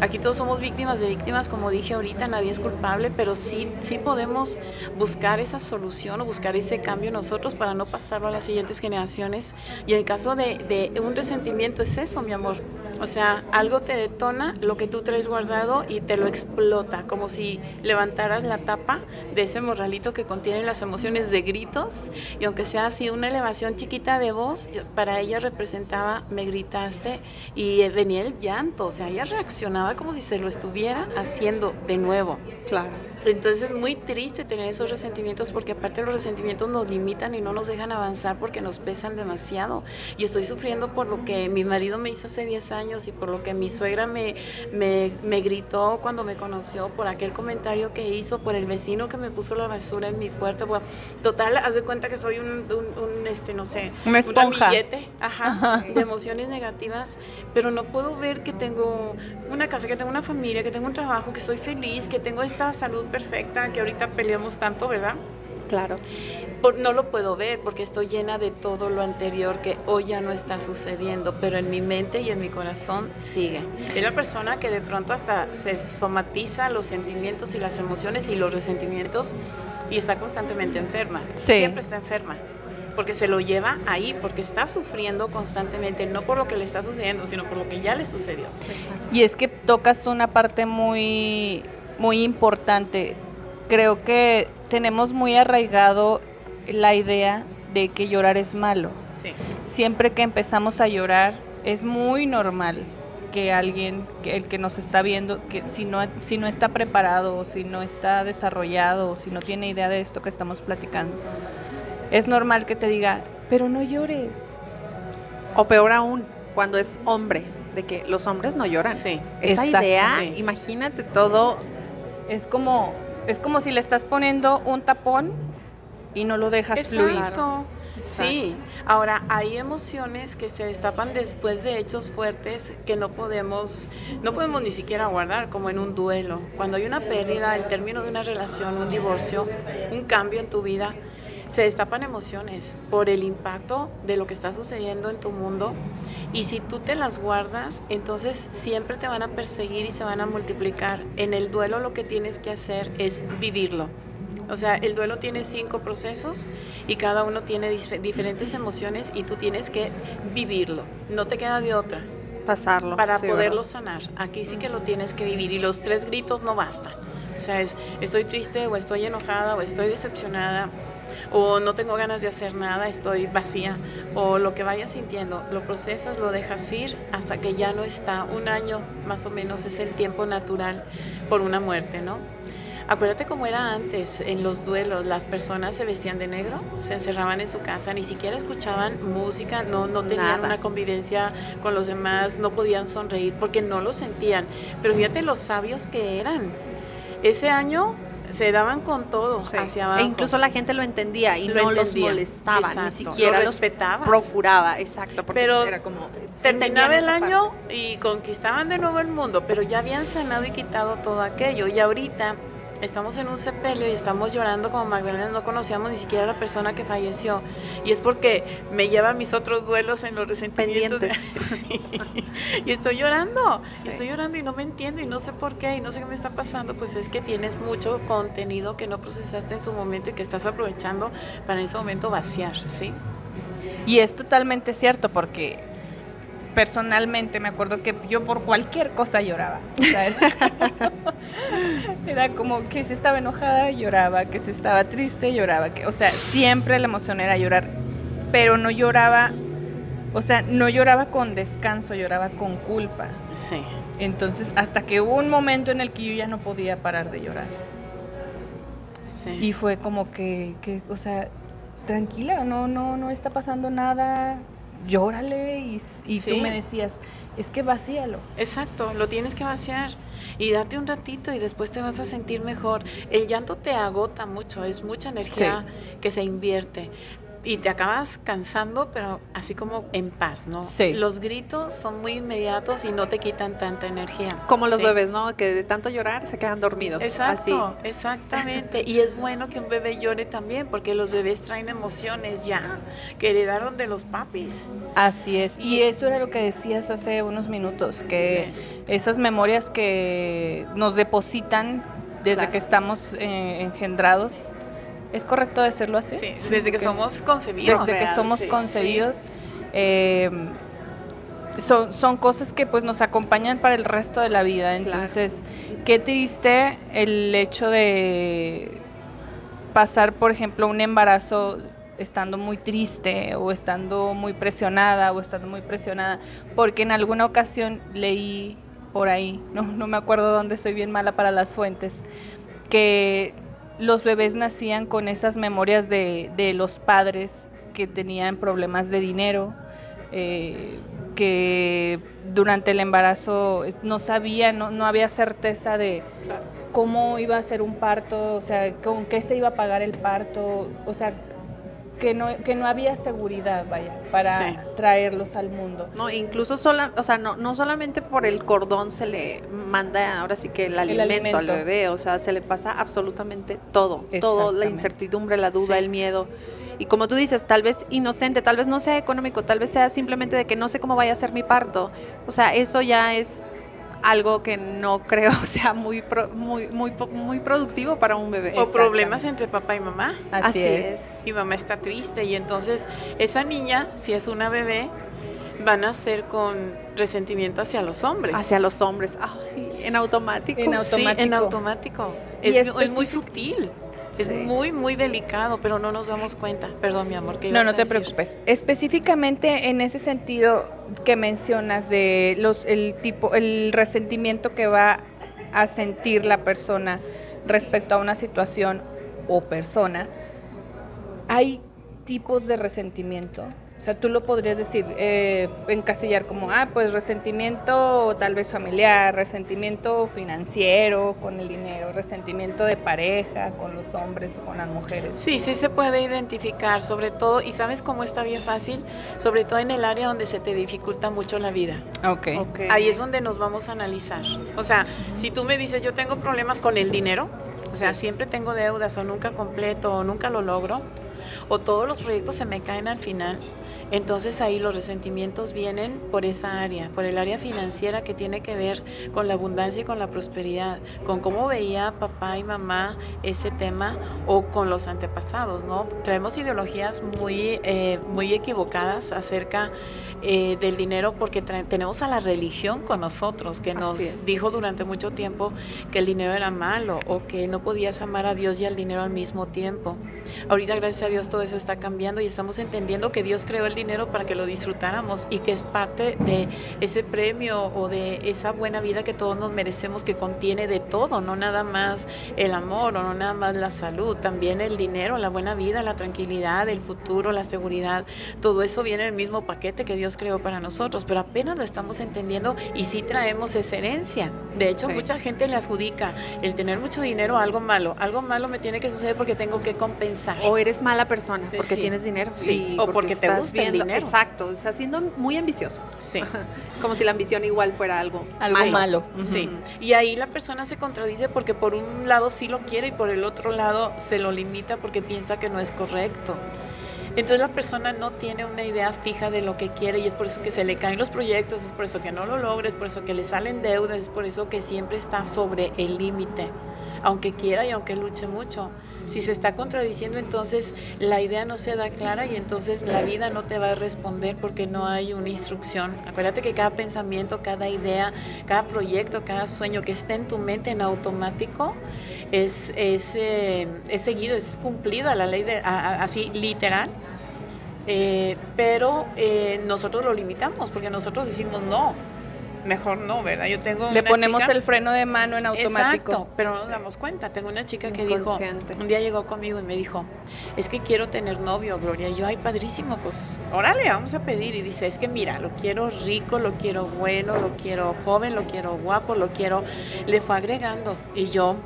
Aquí todos somos víctimas de víctimas, como dije ahorita, nadie es culpable, pero sí, sí podemos buscar esa solución o buscar ese cambio nosotros para no pasarlo a las siguientes generaciones. Y en el caso de, de un resentimiento es eso, mi amor. O sea, algo te detona lo que tú traes guardado y te lo explota, como si levantaras la tapa de ese morralito que contiene las emociones de gritos y aunque sea así una elevación chiquita de voz, para ella representaba me gritaste y venía el llanto, o sea, ella como si se lo estuviera haciendo de nuevo. Claro. Entonces es muy triste tener esos resentimientos porque aparte los resentimientos nos limitan y no nos dejan avanzar porque nos pesan demasiado. Y estoy sufriendo por lo que mi marido me hizo hace 10 años y por lo que mi suegra me, me, me gritó cuando me conoció, por aquel comentario que hizo, por el vecino que me puso la basura en mi puerta. Bueno, total, haz de cuenta que soy un, un, este, no sé, una esponja. ajá, de emociones negativas, pero no puedo ver que tengo una casa, que tengo una familia, que tengo un trabajo, que soy feliz, que tengo esta salud perfecta que ahorita peleamos tanto, ¿verdad? Claro. no lo puedo ver porque estoy llena de todo lo anterior que hoy ya no está sucediendo, pero en mi mente y en mi corazón sigue. Es la persona que de pronto hasta se somatiza los sentimientos y las emociones y los resentimientos y está constantemente enferma. Siempre está enferma porque se lo lleva ahí, porque está sufriendo constantemente, no por lo que le está sucediendo, sino por lo que ya le sucedió. Y es que tocas una parte muy muy importante. Creo que tenemos muy arraigado la idea de que llorar es malo. Siempre que empezamos a llorar es muy normal que alguien, que el que nos está viendo, que si no, si no está preparado, o si no está desarrollado, o si no tiene idea de esto que estamos platicando, es normal que te diga, pero no llores. O peor aún, cuando es hombre, de que los hombres no lloran. Sí. Esa idea, imagínate todo es como, es como si le estás poniendo un tapón y no lo dejas fluir. Sí, ahora hay emociones que se destapan después de hechos fuertes que no podemos, no podemos ni siquiera guardar, como en un duelo. Cuando hay una pérdida, el término de una relación, un divorcio, un cambio en tu vida, se destapan emociones por el impacto de lo que está sucediendo en tu mundo y si tú te las guardas, entonces siempre te van a perseguir y se van a multiplicar. En el duelo lo que tienes que hacer es vivirlo. O sea, el duelo tiene cinco procesos y cada uno tiene diferentes emociones y tú tienes que vivirlo. No te queda de otra. Pasarlo. Para poderlo sanar. Aquí sí que lo tienes que vivir y los tres gritos no bastan. O sea, es estoy triste o estoy enojada o estoy decepcionada o no tengo ganas de hacer nada, estoy vacía, o lo que vayas sintiendo, lo procesas, lo dejas ir hasta que ya no está. Un año más o menos es el tiempo natural por una muerte, ¿no? Acuérdate cómo era antes, en los duelos, las personas se vestían de negro, se encerraban en su casa, ni siquiera escuchaban música, no, no tenían una convivencia con los demás, no podían sonreír porque no lo sentían. Pero fíjate los sabios que eran. Ese año se daban con todo hacia abajo. E incluso la gente lo entendía y no los molestaba, ni siquiera los procuraba, exacto, porque pero era como terminaba el año y conquistaban de nuevo el mundo, pero ya habían sanado y quitado todo aquello. Y ahorita estamos en un sepelio y estamos llorando como Magdalena, no conocíamos ni siquiera a la persona que falleció. Y es porque me lleva mis otros duelos en los resentimientos. Y estoy llorando, y estoy llorando y no me entiendo y no sé por qué y no sé qué me está pasando. Pues es que tienes mucho contenido que no procesaste en su momento y que estás aprovechando para en ese momento vaciar, ¿sí? Y es totalmente cierto porque personalmente me acuerdo que yo por cualquier cosa lloraba. era, como que se estaba enojada, lloraba, que se estaba triste, lloraba. Que, o sea, siempre la emoción era llorar. pero no lloraba, o sea, no lloraba con descanso, lloraba con culpa. Sí. Entonces, hasta que hubo un momento en el que yo ya no podía parar de llorar. Sí. Y fue como que, que, o sea, tranquila, no, no, no está pasando nada, llórale. Y, y tú me decías, es que vacíalo. Exacto, lo tienes que vaciar y date un ratito y después te vas a sentir mejor. El llanto te agota mucho, es mucha energía que se invierte y te acabas cansando, pero así como en paz, ¿no? Sí. Los gritos son muy inmediatos y no te quitan tanta energía. Como los Sí. bebés, ¿no? Que de tanto llorar se quedan dormidos. Exacto, Así. exactamente. Y es bueno que un bebé llore también, porque los bebés traen emociones ya, que heredaron de los papis. Así es. Y eso era lo que decías hace unos minutos, que esas memorias que nos depositan desde Claro. que estamos eh, engendrados, ¿es correcto decirlo así? Sí, desde que somos concebidos. Desde que somos sí. concebidos. eh, son, son cosas que pues nos acompañan para el resto de la vida. Claro. Entonces, qué triste el hecho de pasar, por ejemplo, un embarazo estando muy triste o estando muy presionada o estando muy presionada, porque en alguna ocasión leí por ahí, no, no me acuerdo dónde soy bien mala para las fuentes, que los bebés nacían con esas memorias de, de los padres que tenían problemas de dinero, eh, que durante el embarazo no sabían, no, no había certeza de cómo iba a ser un parto, o sea, con qué se iba a pagar el parto, o sea, que no, que no había seguridad, vaya, para Sí. traerlos al mundo. No, incluso sola, o sea, no, no solamente por el cordón se le manda ahora sí que el alimento, al bebé, o sea, se le pasa absolutamente todo, todo, la incertidumbre, la duda, Sí. el miedo. Y como tú dices, tal vez inocente, tal vez no sea económico, tal vez sea simplemente de que no sé cómo vaya a ser mi parto. O sea, eso ya es algo que no creo sea muy pro- muy muy muy productivo para un bebé. O problemas entre papá y mamá. Así, Así es. es. Y mamá está triste y entonces esa niña, si es una bebé, van a ser con resentimiento hacia los hombres. hacia los hombres, Ay, en automático. En Sí, automático. en automático. Es, es muy sutil. Es Sí. muy, muy delicado, pero no nos damos cuenta. Perdón, mi amor, que No, no te preocupes. Específicamente en ese sentido que mencionas de los el tipo el resentimiento que va a sentir la persona respecto a una situación o persona, hay tipos de resentimiento. O sea, tú lo podrías decir, eh, encasillar como, ah, pues resentimiento tal vez familiar, resentimiento financiero con el dinero, resentimiento de pareja con los hombres o con las mujeres. Sí, sí se puede identificar, sobre todo, y sabes cómo está bien fácil, sobre todo en el área donde se te dificulta mucho la vida. Ok. Ok. Ahí es donde nos vamos a analizar. O sea, si tú me dices, yo tengo problemas con el dinero, o sea, siempre tengo deudas o nunca completo o nunca lo logro, o todos los proyectos se me caen al final, entonces ahí los resentimientos vienen por esa área, por el área financiera que tiene que ver con la abundancia y con la prosperidad, con cómo veía papá y mamá ese tema o con los antepasados, ¿no? Traemos ideologías muy, eh, muy equivocadas acerca eh, del dinero porque tenemos a la religión con nosotros que nos dijo durante mucho tiempo que el dinero era malo o que no podías amar a Dios y al dinero al mismo tiempo. Ahorita gracias a Dios todo eso está cambiando y estamos entendiendo que Dios creó el dinero para que lo disfrutáramos y que es parte de ese premio o de esa buena vida que todos nos merecemos que contiene de todo, no nada más el amor o no nada más la salud, también el dinero, la buena vida, la tranquilidad, el futuro, la seguridad, todo eso viene en el mismo paquete que Dios creó para nosotros, pero apenas lo estamos entendiendo y sí traemos esa herencia. De hecho, Sí. mucha gente le adjudica el tener mucho dinero a algo malo. Algo malo me tiene que suceder porque tengo que compensar. O eres mala persona porque Sí. tienes dinero. Sí, o porque te estás gusta el dinero. Exacto, estás siendo muy ambicioso. Sí. Como si la ambición igual fuera algo, Algo malo. Sí, Ujú. y ahí la persona se contradice porque por un lado sí lo quiere y por el otro lado se lo limita porque piensa que no es correcto. Entonces la persona no tiene una idea fija de lo que quiere y es por eso que se le caen los proyectos, es por eso que no lo logra, es por eso que le salen deudas, es por eso que siempre está sobre el límite, aunque quiera y aunque luche mucho. Si se está contradiciendo, entonces la idea no se da clara y entonces la vida no te va a responder porque no hay una instrucción. Acuérdate que cada pensamiento, cada idea, cada proyecto, cada sueño que esté en tu mente en automático es, es, eh, es seguido, es cumplida la ley de, a- así literal Eh, pero eh, nosotros lo limitamos porque nosotros decimos no mejor no, ¿verdad? Yo tengo Le ponemos el freno de mano en automático. Exacto, pero no nos damos cuenta. Tengo una chica que dijo, un día llegó conmigo y me dijo, es que quiero tener novio, Gloria. Y yo, ay, padrísimo, pues órale, vamos a pedir. Y dice, es que mira, lo quiero rico, lo quiero bueno, lo quiero joven, lo quiero guapo, lo quiero... Le fue agregando. Y yo,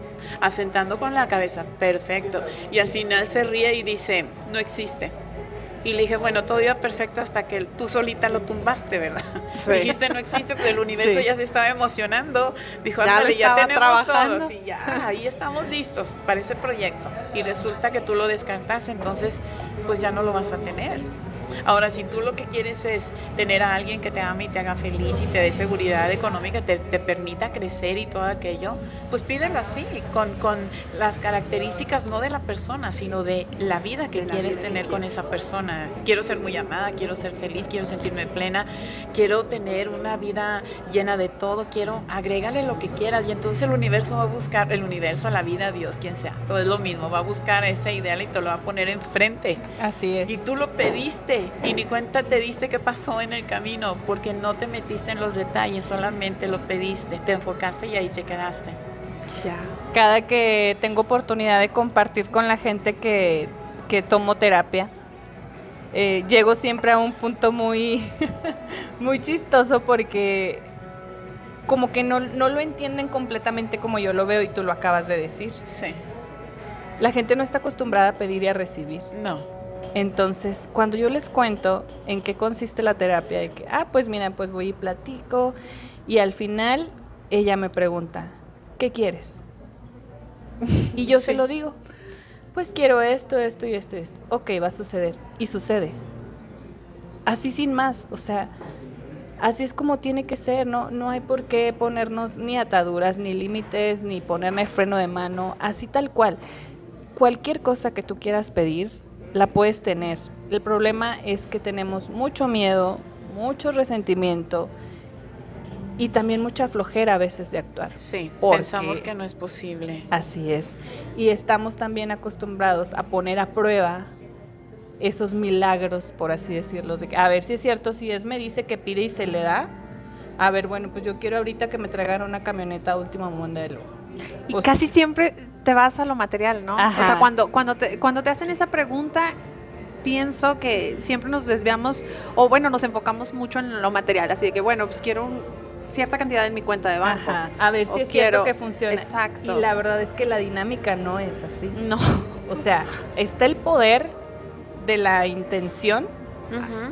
asentando con la cabeza, perfecto. Y al final se ríe y dice, no existe. Y le dije, bueno, todo iba perfecto hasta que tú solita lo tumbaste, ¿verdad? Dijiste, no existe, pero el universo ya se estaba emocionando. Dijo, ándale, ya, tenemos trabajando. Y ya, ahí estamos listos para ese proyecto. Y resulta que tú lo descartas, entonces, pues ya no lo vas a tener. Ahora, si tú lo que quieres es tener a alguien que te ame y te haga feliz y te dé seguridad económica, te, te permita crecer y todo aquello, pues pídelo así, con, con, las características no de la persona, sino de la vida que quieres tener con esa persona. Quiero ser muy amada, quiero ser feliz, quiero sentirme plena, quiero tener una vida llena de todo, quiero agrégale lo que quieras y entonces el universo va a buscar, el universo, la vida, Dios, quien sea, todo es lo mismo, va a buscar ese ideal y te lo va a poner enfrente. Así es. Y tú lo pediste y ni cuenta te diste qué pasó en el camino porque no te metiste en los detalles, solamente lo pediste, te enfocaste y ahí te quedaste. Ya. Cada que tengo oportunidad de compartir con la gente que, que tomo terapia, eh, llego siempre a un punto muy, muy chistoso porque como que no, no lo entienden completamente como yo lo veo y tú lo acabas de decir. Sí. La gente no está acostumbrada a pedir y a recibir. No. Entonces, cuando yo les cuento en qué consiste la terapia, de que, ah, pues mira, pues voy y platico, y al final ella me pregunta, ¿qué quieres? Y yo se lo digo, pues quiero esto, esto y esto y esto. Ok, va a suceder. Y sucede. Así sin más, o sea, así es como tiene que ser, ¿no? No hay por qué ponernos ni ataduras, ni límites, ni ponerme freno de mano, así tal cual. Cualquier cosa que tú quieras pedir, la puedes tener. El problema es que tenemos mucho miedo, mucho resentimiento y también mucha flojera a veces de actuar. Sí, pensamos que no es posible. Así es. Y estamos también acostumbrados a poner a prueba esos milagros, por así decirlo, de que, a ver si es cierto, si es me dice que pide y se le da. A ver, bueno, pues yo quiero ahorita que me traigan una camioneta última modelo y pues casi siempre te vas a lo material, ¿no? O sea, cuando, cuando, te, cuando te hacen esa pregunta, pienso que siempre nos desviamos, o bueno, nos enfocamos mucho en lo material, así de que, bueno, pues quiero cierta cantidad en mi cuenta de banco. A ver si es quiero, cierto que funciona. Exacto. Y la verdad es que la dinámica no es así. No. O sea, está el poder de la intención,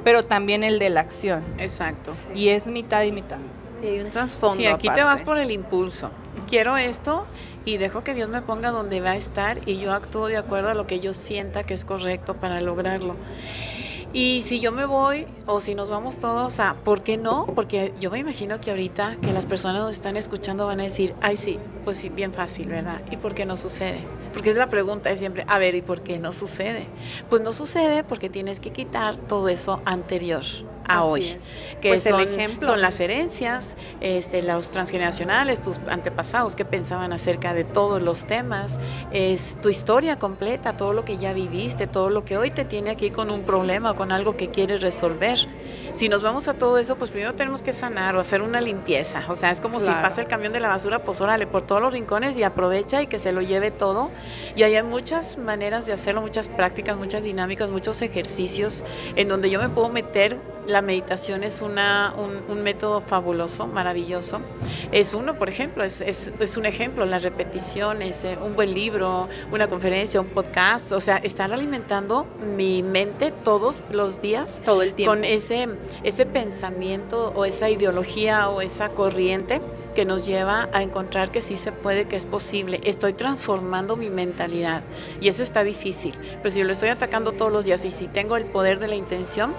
pero también el de la acción. Exacto. Y es mitad y mitad. Y hay un trasfondo. Sí, aquí te vas por el impulso quiero esto y dejo que Dios me ponga donde va a estar y yo actúo de acuerdo a lo que yo sienta que es correcto para lograrlo. Y si yo me voy o si nos vamos todos a, ¿por qué no? Porque yo me imagino que ahorita que las personas nos están escuchando van a decir, ay sí, pues sí, bien fácil, ¿verdad? ¿Y por qué no sucede? Porque es la pregunta de siempre, a ver, ¿y por qué no sucede? Pues no sucede porque tienes que quitar todo eso anterior a hoy. Que pues son, son las herencias, este, los transgeneracionales, tus antepasados que pensaban acerca de todos los temas, es tu historia completa, todo lo que ya viviste, todo lo que hoy te tiene aquí con un problema, con algo que quieres resolver. Si nos vamos a todo eso, pues primero tenemos que sanar o hacer una limpieza. O sea, es como si pasa el camión de la basura, pues órale, por todos los rincones y aprovecha y que se lo lleve todo. Y hay muchas maneras de hacerlo, muchas prácticas, muchas dinámicas, muchos ejercicios en donde yo me puedo meter la meditación es una, un, método fabuloso, maravilloso. Es uno, por ejemplo, es, es, un ejemplo, las repeticiones, eh, un buen libro, una conferencia, un podcast, o sea, estar alimentando mi mente todos los días. Todo el tiempo. Con ese, ese pensamiento o esa ideología o esa corriente que nos lleva a encontrar que sí se puede, que es posible. Estoy transformando mi mentalidad y eso está difícil. Pero si yo lo estoy atacando todos los días y si tengo el poder de la intención,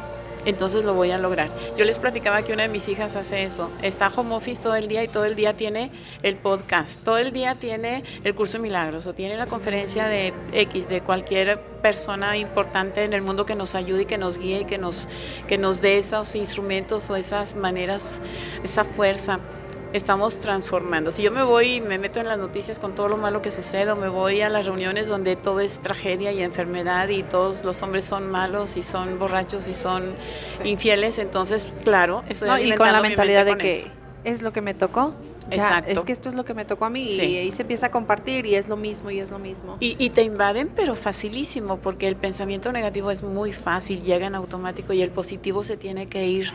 entonces lo voy a lograr. Yo les platicaba que una de mis hijas hace eso, está home office todo el día y todo el día tiene el podcast, todo el día tiene el curso de milagros o tiene la conferencia de X, de cualquier persona importante en el mundo que nos ayude y que nos guíe y que nos, que nos dé esos instrumentos o esas maneras, esa fuerza estamos transformando. Si yo me voy y me meto en las noticias con todo lo malo que sucede, o me voy a las reuniones donde todo es tragedia y enfermedad y todos los hombres son malos y son borrachos y son infieles, entonces, claro, eso No, y con la mentalidad de que es lo que me tocó. Ya, Exacto. Es que esto es lo que me tocó a mí Sí. y ahí se empieza a compartir y es lo mismo y es lo mismo. Y, y te invaden, pero facilísimo, porque el pensamiento negativo es muy fácil, llega en automático y el positivo se tiene que ir,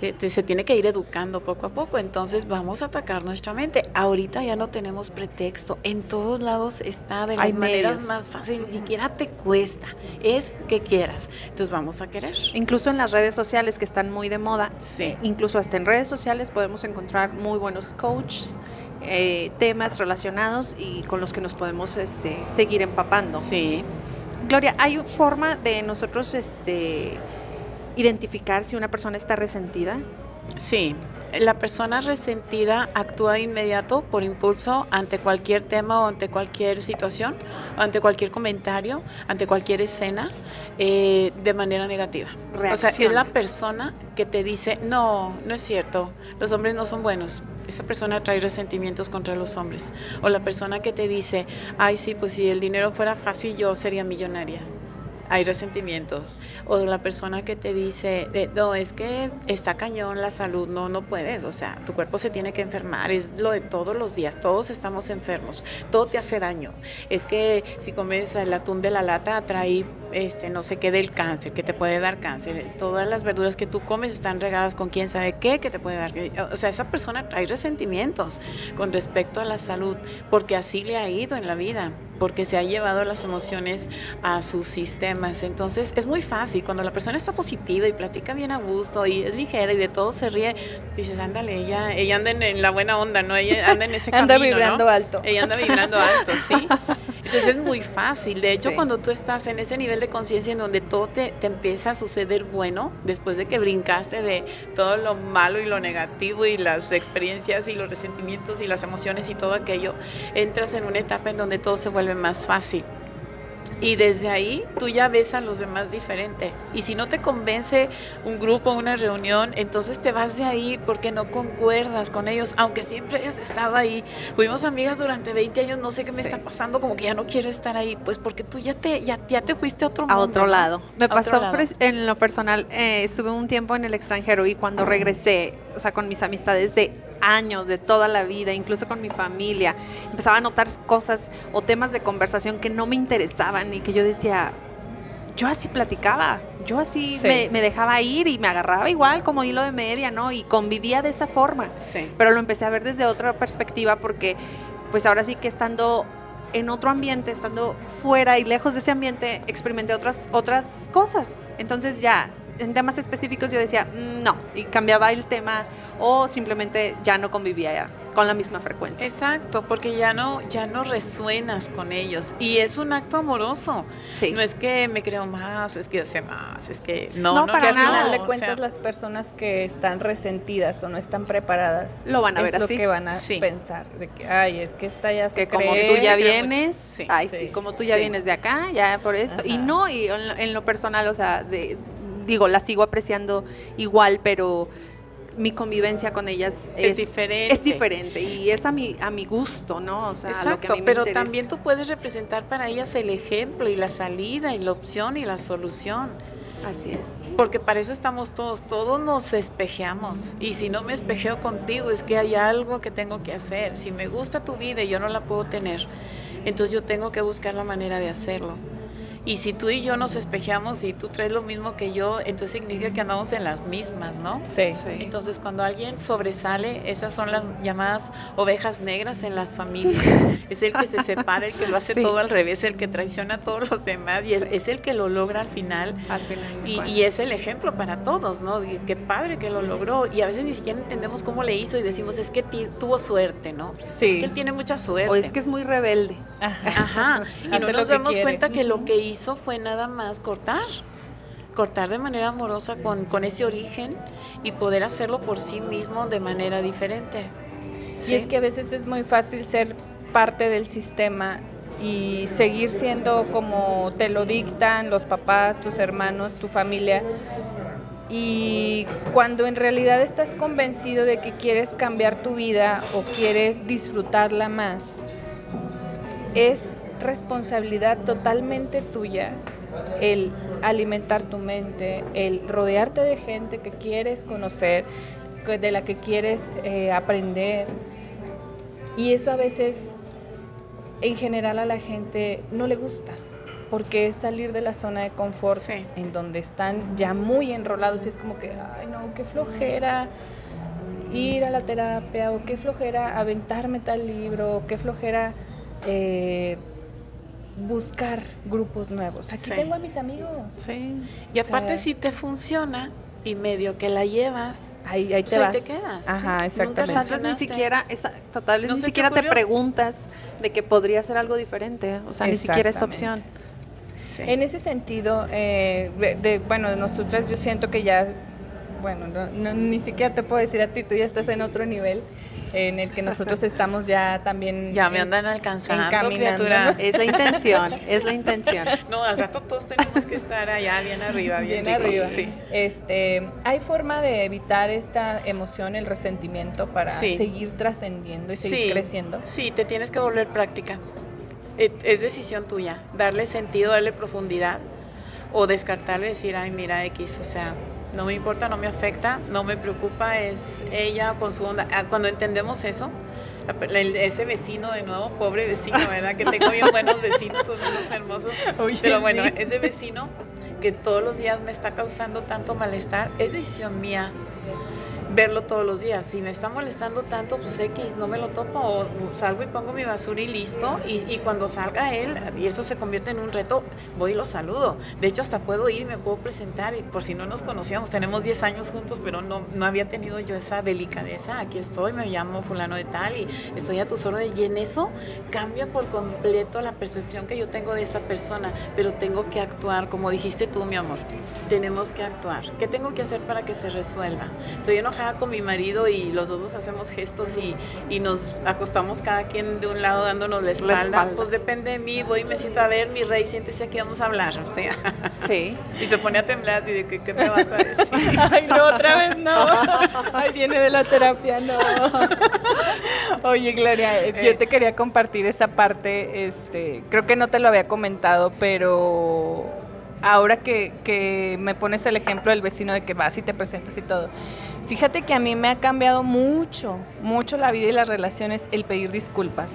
se tiene que ir educando poco a poco. Entonces vamos a atacar nuestra mente. Ahorita ya no tenemos pretexto. En todos lados está de las Hay maneras medios. más fáciles, ni siquiera te cuesta. Es que quieras. Entonces vamos a querer. Incluso en las redes sociales que están muy de moda, Sí. incluso hasta en redes sociales podemos encontrar muy buenos coaches, eh, temas relacionados y con los que nos podemos este, seguir empapando. Sí. Gloria, ¿hay forma de nosotros este, identificar si una persona está resentida? Sí, la persona resentida actúa de inmediato por impulso ante cualquier tema o ante cualquier situación, ante cualquier comentario, ante cualquier escena, eh, de manera negativa. O sea, es la persona que te dice, no, no es cierto, los hombres no son buenos. Esa persona trae resentimientos contra los hombres. O la persona que te dice, ay, sí, pues si el dinero fuera fácil, yo sería millonaria hay resentimientos. O la persona que te dice, no, es que está cañón la salud, no, no puedes, o sea, tu cuerpo se tiene que enfermar, es lo de todos los días, todos estamos enfermos, todo te hace daño. Es que si comes el atún de la lata trae, este, no sé qué del cáncer, que te puede dar cáncer. Todas las verduras que tú comes están regadas con quién sabe qué, que te puede dar. O sea, esa persona trae resentimientos con respecto a la salud, porque así le ha ido en la vida, porque se ha llevado las emociones a sus Entonces es muy fácil, cuando la persona está positiva y platica bien a gusto y es ligera y de todo se ríe, dices, ándale, ella, ella anda en, en la buena onda, ¿no? Ella anda en ese camino, Anda vibrando ¿no? alto. Ella anda vibrando alto, sí. Entonces es muy fácil. De hecho, Sí. cuando tú estás en ese nivel de conciencia en donde todo te, te empieza a suceder bueno, después de que brincaste de todo lo malo y lo negativo y las experiencias y los resentimientos y las emociones y todo aquello, entras en una etapa en donde todo se vuelve más fácil. Y desde ahí tú ya ves a los demás diferente. Y si no te convence un grupo, una reunión, entonces te vas de ahí porque no concuerdas con ellos, aunque siempre hayas estado ahí. Fuimos amigas durante 20 años, no sé qué me Sí. está pasando, como que ya no quiero estar ahí. Pues porque tú ya te, ya, ya te fuiste a otro a mundo, otro ¿no? lado. Me A otro pasó lado. en lo personal, eh, estuve un tiempo en el extranjero y cuando regresé, o sea, con mis amistades de años, de toda la vida, incluso con mi familia, empezaba a notar cosas o temas de conversación que no me interesaban y que yo decía, yo así platicaba, yo así Sí. me, me dejaba ir y me agarraba igual como hilo de media, ¿no? Y convivía de esa forma Sí. pero lo empecé a ver desde otra perspectiva porque pues ahora sí que estando en otro ambiente, estando fuera y lejos de ese ambiente, experimenté otras, otras cosas. Entonces ya, en temas específicos yo decía, "Mm, no, y cambiaba el tema o simplemente ya no convivía ya con la misma frecuencia. Exacto, porque ya no, ya no resuenas con ellos. Y es un acto amoroso. sí. No es que me creo más, es que sé más, es que no, No, no, para nada. no, o cuentas sea, las personas que están resentidas o no están preparadas Lo van a es ver lo así. que van a Sí. pensar de que ay es que esta ya se que como cree, tú ya vienes, Sí, ay sí, sí, como tú ya sí. vienes de acá, ya por eso. Y no, y en lo, en lo personal, o sea, de, digo, la sigo apreciando igual, pero mi convivencia con ellas es, es, diferente. es diferente y es a mi, a mi gusto, ¿no? O sea, lo que a Exacto, mí me pero interesa. también tú puedes representar para ellas el ejemplo y la salida y la opción y la solución. Así es. Porque para eso estamos todos, todos nos espejeamos. Y si no me espejeo contigo, es que hay algo que tengo que hacer. Si me gusta tu vida y yo no la puedo tener, entonces yo tengo que buscar la manera de hacerlo. Y si tú y yo nos espejeamos y tú traes lo mismo que yo, entonces significa que andamos en las mismas, ¿no? Sí. Sí. Entonces, cuando alguien sobresale, esas son las llamadas ovejas negras en las familias. Es el que se separa, el que lo hace Sí. todo al revés, el que traiciona a todos los demás y el- es el que lo logra al final. Al final Y, es el ejemplo para todos, ¿no? Y qué padre que lo logró. Y a veces ni siquiera entendemos cómo le hizo y decimos, es que tuvo suerte, ¿no? Pues, Sí. Es que él tiene mucha suerte. o es que es muy rebelde. Ajá. Ajá. Y no nos damos quiere. cuenta que lo que hizo fue nada más cortar. Cortar de manera amorosa con, con ese origen y poder hacerlo por sí mismo de manera diferente. Y es que a veces es muy fácil ser parte del sistema y seguir siendo como te lo dictan los papás, tus hermanos, tu familia, Y cuando en realidad estás convencido de que quieres cambiar tu vida o quieres disfrutarla más, es responsabilidad totalmente tuya el alimentar tu mente, el rodearte de gente que quieres conocer, de la que quieres eh, aprender. Y eso a veces, en general, a la gente no le gusta porque es salir de la zona de confort en donde están ya muy enrolados y es como que, ay no, qué flojera ir a la terapia o qué flojera aventarme tal libro, o qué flojera eh, buscar grupos nuevos. Aquí tengo a mis amigos. Sí. Y aparte si te funciona y medio que la llevas, ahí, ahí te, pues te quedas. Ajá, exactamente. Entonces ni siquiera, esa, total, ni siquiera te preguntas de que podría ser algo diferente. O sea, ni siquiera es opción. En ese sentido, eh, de, bueno, nosotras yo siento que ya, bueno, ni siquiera te puedo decir a ti, tú ya estás en otro nivel en el que nosotros estamos ya también ya me andan alcanzando es la intención es la intención. No al rato todos tenemos que estar allá bien arriba bien, arriba. sí. este hay forma de evitar esta emoción el resentimiento para seguir trascendiendo y seguir creciendo sí te tienes que volver práctica. Es decisión tuya, darle sentido, darle profundidad o descartarle y decir, ay, mira, X, o sea, no me importa, no me afecta, no me preocupa, es ella con su onda. Ah, cuando entendemos eso, ese vecino de nuevo, pobre vecino, ¿verdad? Que tengo bien buenos vecinos, son unos hermosos. Pero bueno, ese vecino que todos los días me está causando tanto malestar, es decisión mía verlo todos los días. Si me está molestando tanto, pues X, no me lo topo, o salgo y pongo mi basura y listo. Y, cuando salga él, y eso se convierte en un reto, voy y lo saludo. De hecho, hasta puedo ir y me puedo presentar. Y por si no nos conocíamos, tenemos 10 años juntos, pero no, no había tenido yo esa delicadeza. Aquí estoy, me llamo fulano de tal y estoy a tu órdenes. Y en eso cambia por completo la percepción que yo tengo de esa persona. Pero tengo que actuar, como dijiste tú, mi amor. Tenemos que actuar. ¿Qué tengo que hacer para que se resuelva? Soy enojada con mi marido y los dos hacemos gestos y, y, nos acostamos cada quien de un lado dándonos la espalda. Pues depende de mí, voy y me siento a ver, mi rey, siéntese aquí, vamos a hablar. sí. Y se pone a temblar y de ¿qué, me vas a decir? Ay, no, otra vez no. Ay, viene de la terapia, no. Oye, Gloria, yo eh. te quería compartir esa parte, este, creo que no te lo había comentado, pero ahora que, que me pones el ejemplo del vecino de que vas y te presentas y todo. Fíjate que a mí me ha cambiado mucho, mucho la vida y las relaciones el pedir disculpas.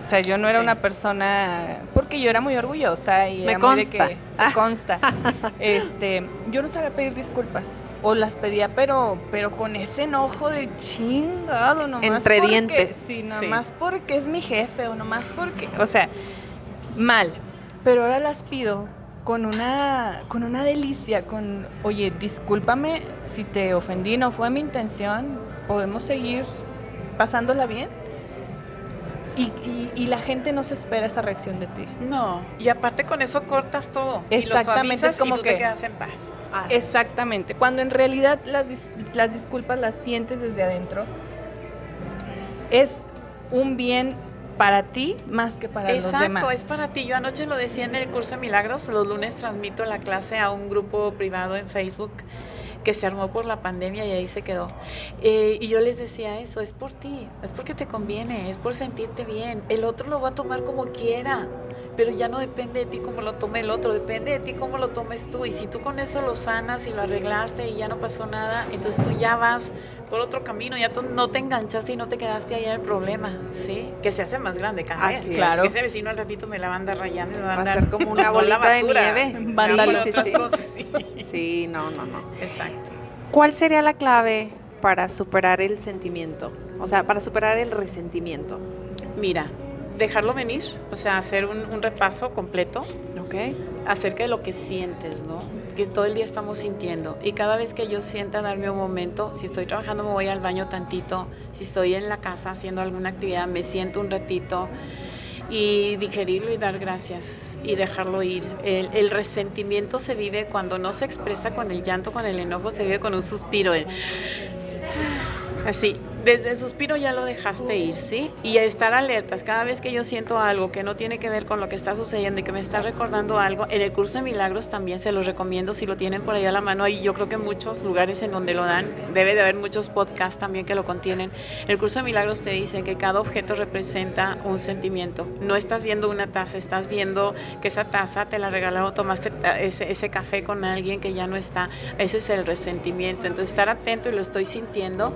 O sea, yo no era una persona, porque yo era muy orgullosa y me era consta. Muy de que, me consta. este, yo no sabía pedir disculpas o las pedía, pero, pero con ese enojo de chingado, nomás entre dientes. Sí, nomás porque es mi jefe o nomás porque, o sea, mal. Pero ahora las pido con una, con una delicia, con, oye, discúlpame si te ofendí, no fue mi intención, podemos seguir pasándola bien. Y, la gente no se espera esa reacción de ti. No, y aparte con eso cortas todo. Exactamente, es como que te quedas en paz. Ah. Exactamente, cuando en realidad las, las disculpas las sientes desde adentro, es un bien para ti más que para los demás. Exacto, es para ti. Yo anoche lo decía en el curso de milagros, los lunes transmito la clase a un grupo privado en Facebook que se armó por la pandemia y ahí se quedó. Eh, y yo les decía eso, es por ti, es porque te conviene, es por sentirte bien. El otro lo va a tomar como quiera, pero ya no depende de ti cómo lo tome el otro, depende de ti cómo lo tomes tú. Y si tú con eso lo sanas y lo arreglaste y ya no pasó nada, entonces tú ya vas por otro camino, ya tú no te enganchaste y no te quedaste ahí en el problema, ¿sí? Que se hace más grande cada vez. Claro. Ese vecino al ratito me la va a andar rayando me va a andar... ser como una bolita de nieve. Sí, sí, sí. sí, no, no, no. Exacto. ¿Cuál sería la clave para superar el sentimiento? O sea, para superar el resentimiento. Mira, dejarlo venir, o sea, hacer un, un repaso completo. Ok. Acerca de lo que sientes, ¿no? que todo el día estamos sintiendo. Y cada vez que yo sienta darme un momento, si estoy trabajando me voy al baño tantito, si estoy en la casa haciendo alguna actividad me siento un ratito y digerirlo y dar gracias y dejarlo ir. El, resentimiento se vive cuando no se expresa con el llanto, con el enojo, se vive con un suspiro. así, desde el suspiro ya lo dejaste ir, ¿sí? Y estar alertas. Cada vez que yo siento algo que no tiene que ver con lo que está sucediendo y que me está recordando algo, en el curso de milagros también se los recomiendo si lo tienen por ahí a la mano. Y yo creo que en muchos lugares en donde lo dan, debe de haber muchos podcasts también que lo contienen. El curso de milagros te dice que cada objeto representa un sentimiento. No estás viendo una taza, estás viendo que esa taza te la regalaron, tomaste ese, ese café con alguien que ya no está. Ese es el resentimiento. Entonces, estar atento y lo estoy sintiendo.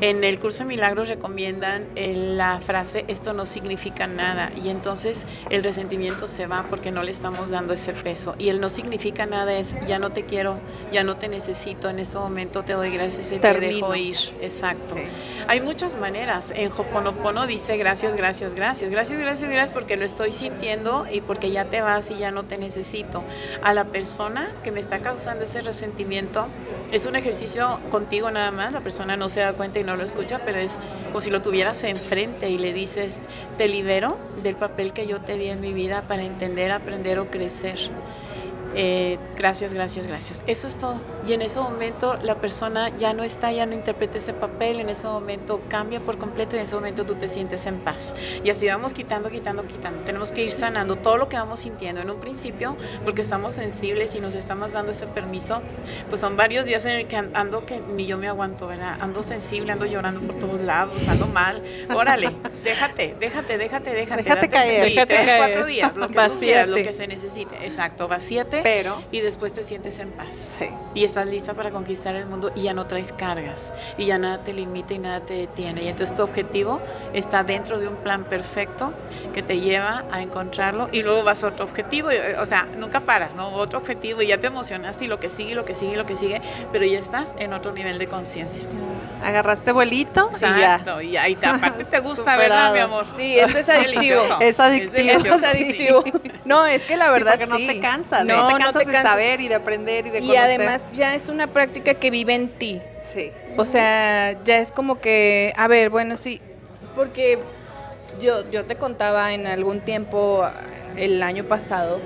En el curso de milagros recomiendan eh, la frase esto no significa nada y entonces el resentimiento se va porque no le estamos dando ese peso y el no significa nada es ya no te quiero, ya no te necesito, en este momento te doy gracias y te dejo ir. Exacto. Hay muchas maneras. En Hoponopono dice gracias, gracias, gracias, gracias, gracias, gracias porque lo estoy sintiendo y porque ya te vas y ya no te necesito. A la persona que me está causando ese resentimiento es un ejercicio contigo nada más, la persona no se da cuenta y no lo escucha, pero es como si lo tuvieras enfrente y le dices, te libero del papel que yo te di en mi vida para entender, aprender o crecer. Eh, gracias, gracias, gracias. Eso es todo. Y en ese momento la persona ya no está, ya no interpreta ese papel, en ese momento cambia por completo y en ese momento tú te sientes en paz. Y así vamos quitando, quitando, quitando. Tenemos que ir sanando todo lo que vamos sintiendo en un principio porque estamos sensibles y nos estamos dando ese permiso. Pues son varios días en el que ando que ni yo me aguanto, ¿verdad? Ando sensible, ando llorando por todos lados, ando mal. Órale, déjate, déjate, déjate, déjate. Déjate caer. Sí, déjate tres, caer. cuatro días, lo que tú quieras, lo que se necesite. Exacto, vacíate Pero- y después te sientes en paz. Sí. Y estás lista para conquistar el mundo y ya no traes cargas y ya nada te limita y nada te detiene. Y entonces tu objetivo está dentro de un plan perfecto que te lleva a encontrarlo y luego vas a otro objetivo. y, O sea, nunca paras, ¿no? Otro objetivo y ya te emocionaste y lo que sigue, lo que sigue, lo que sigue, pero ya estás en otro nivel de conciencia. Agarraste vuelito y ya. Exacto. Y ahí te, aparte te gusta, ¿verdad, mi amor? Sí, esto es adictivo. Es adictivo, delicioso, Es adictivo. No, es que la Sí, verdad porque no sí. te cansas, No, no, te no cansas te de cansas. saber y de aprender y de Y conocer. además ya es una práctica que vive en ti. sí. O sea, ya es como que, a ver, bueno, sí, porque yo, yo te contaba en algún tiempo el año pasado,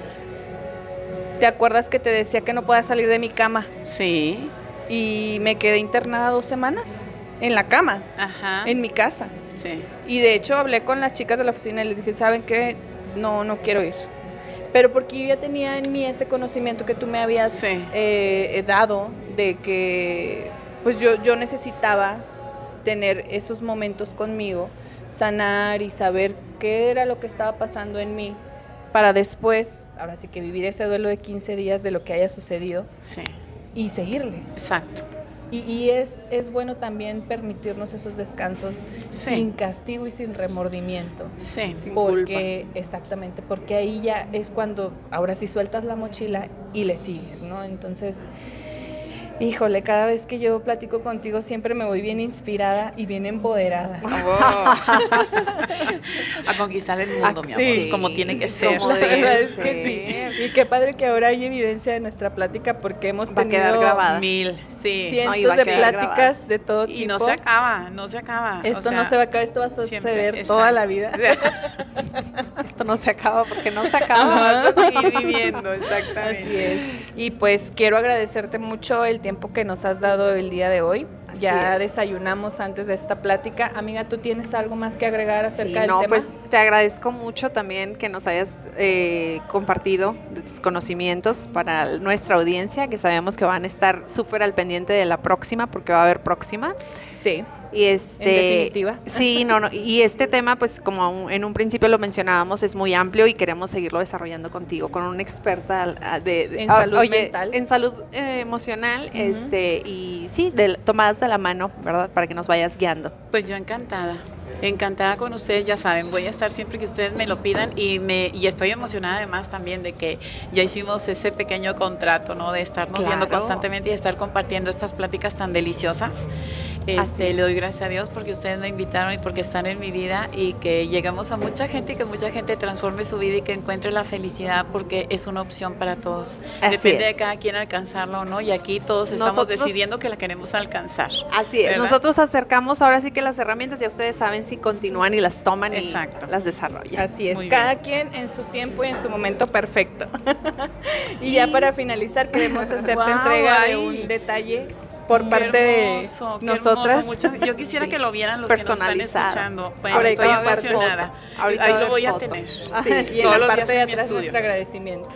¿te acuerdas que te decía que no podía salir de mi cama? Sí. Y me quedé internada dos semanas en la cama, Ajá. en mi casa. Sí. Y de hecho hablé con las chicas de la oficina y les dije, ¿saben qué? No, no quiero ir. Pero porque yo ya tenía en mí ese conocimiento que tú me habías Sí. eh, dado de que pues yo, yo necesitaba tener esos momentos conmigo, sanar y saber qué era lo que estaba pasando en mí para después, ahora sí que vivir ese duelo de 15 días de lo que haya sucedido Sí. y seguirle. Exacto. Y, y es, es bueno también permitirnos esos descansos Sí. sin castigo y sin remordimiento. Sí. Sin Porque, exactamente, porque ahí ya es cuando ahora sí sueltas la mochila y le sigues, ¿no? Entonces, híjole, cada vez que yo platico contigo siempre me voy bien inspirada y bien empoderada. a conquistar el mundo, mi amor, Sí, como tiene que ser. como La debe verdad es ser. que sí. Y qué padre que ahora hay evidencia de nuestra plática porque hemos Va a quedar tenido grabada. Mil, sí. cientos No, de quedar pláticas grabada. de todo tipo. Y no se acaba, no se acaba. Esto o no se va a acabar, esto va a suceder siempre, toda la vida. Esto no se acaba porque no se acaba. Vas a seguir viviendo, exactamente. Así es. Y pues quiero agradecerte mucho el tiempo que nos has dado el día de hoy. Así ya es. desayunamos antes de esta plática. Amiga, ¿tú tienes algo más que agregar acerca Sí, del no, tema? pues te agradezco mucho también que nos hayas eh, compartido de tus conocimientos para nuestra audiencia, que sabemos que van a estar súper al pendiente de la próxima, porque va a haber próxima. sí. Y este, En definitiva. Sí, no, no. Y este tema, pues como en un principio lo mencionábamos, es muy amplio y queremos seguirlo desarrollando contigo, con una experta de, de- En salud oye, mental. En salud eh, emocional, este, y sí, de, tomadas de la mano, ¿verdad? Para que nos vayas guiando. Pues yo encantada. Encantada con ustedes, ya saben, voy a estar siempre que ustedes me lo pidan y me y estoy emocionada además también de que ya hicimos ese pequeño contrato, ¿no? De estarnos viendo constantemente y estar compartiendo estas pláticas tan deliciosas. Este, es. le doy gracias a Dios porque ustedes me invitaron y porque están en mi vida y que llegamos a mucha gente y que mucha gente transforme su vida y que encuentre la felicidad porque es una opción para todos. Así Depende de cada quien alcanzarlo o no y aquí todos estamos Nosotros- decidiendo que la queremos alcanzar. Así es, ¿Verdad? nosotros acercamos ahora sí que las herramientas, ya ustedes saben si continúan y las toman Exacto. y las desarrollan. Así es, Muy cada bien. quien en su tiempo y en su momento perfecto. y ya para finalizar queremos hacerte Guau, entrega de ay. un detalle por Qué parte de hermoso, qué nosotras. muchas- yo quisiera Sí. que lo vieran los que nos están Personalizado. escuchando. Bueno, ahí estoy a emocionada. Ahorita Ahí a lo voy a foto. tener. Ah, Sí, y en la parte de atrás estudio. nuestro agradecimiento.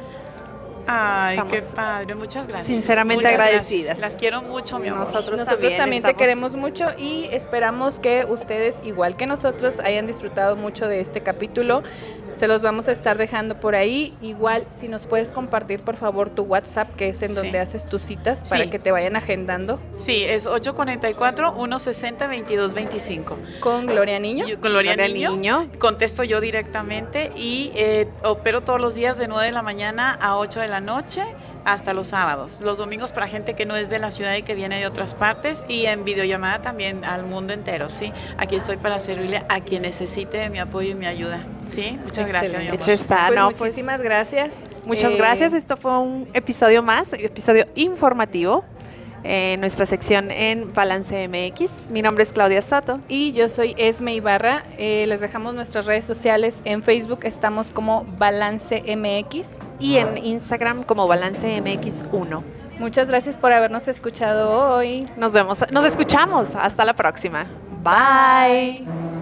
Ay, qué padre, muchas gracias. sinceramente Muchas gracias. agradecidas. Las quiero mucho, mi amor. Nosotros Nosotros también también, te queremos mucho y esperamos que ustedes, igual que nosotros, hayan disfrutado mucho de este capítulo. Se los vamos a estar dejando por ahí. Igual, si nos puedes compartir, por favor, tu WhatsApp, que es en Sí. donde haces tus citas, para Sí. que te vayan agendando Sí, es 844-160-2225. con Gloria Niño. Yo, con Gloria Gloria Niño, Niño. contesto yo directamente y eh, opero todos los días de 9 de la mañana a 8 de la noche hasta los sábados. Los domingos para gente que no es de la ciudad y que viene de otras partes y en videollamada también al mundo entero, ¿sí? Aquí estoy para servirle a quien necesite de mi apoyo y mi ayuda, ¿sí? Muchas gracias, Excelente. amor. Hecho está, Pues no, pues, muchísimas gracias. muchas Eh, gracias. Esto fue un episodio más, episodio informativo en nuestra sección en Balance MX. Mi nombre es Claudia Soto. Y yo soy Esme Ibarra. Eh, les dejamos nuestras redes sociales. En Facebook estamos como Balance MX. y en Instagram como Balance MX1. Muchas gracias por habernos escuchado hoy. Nos vemos, nos escuchamos. Hasta la próxima. Bye.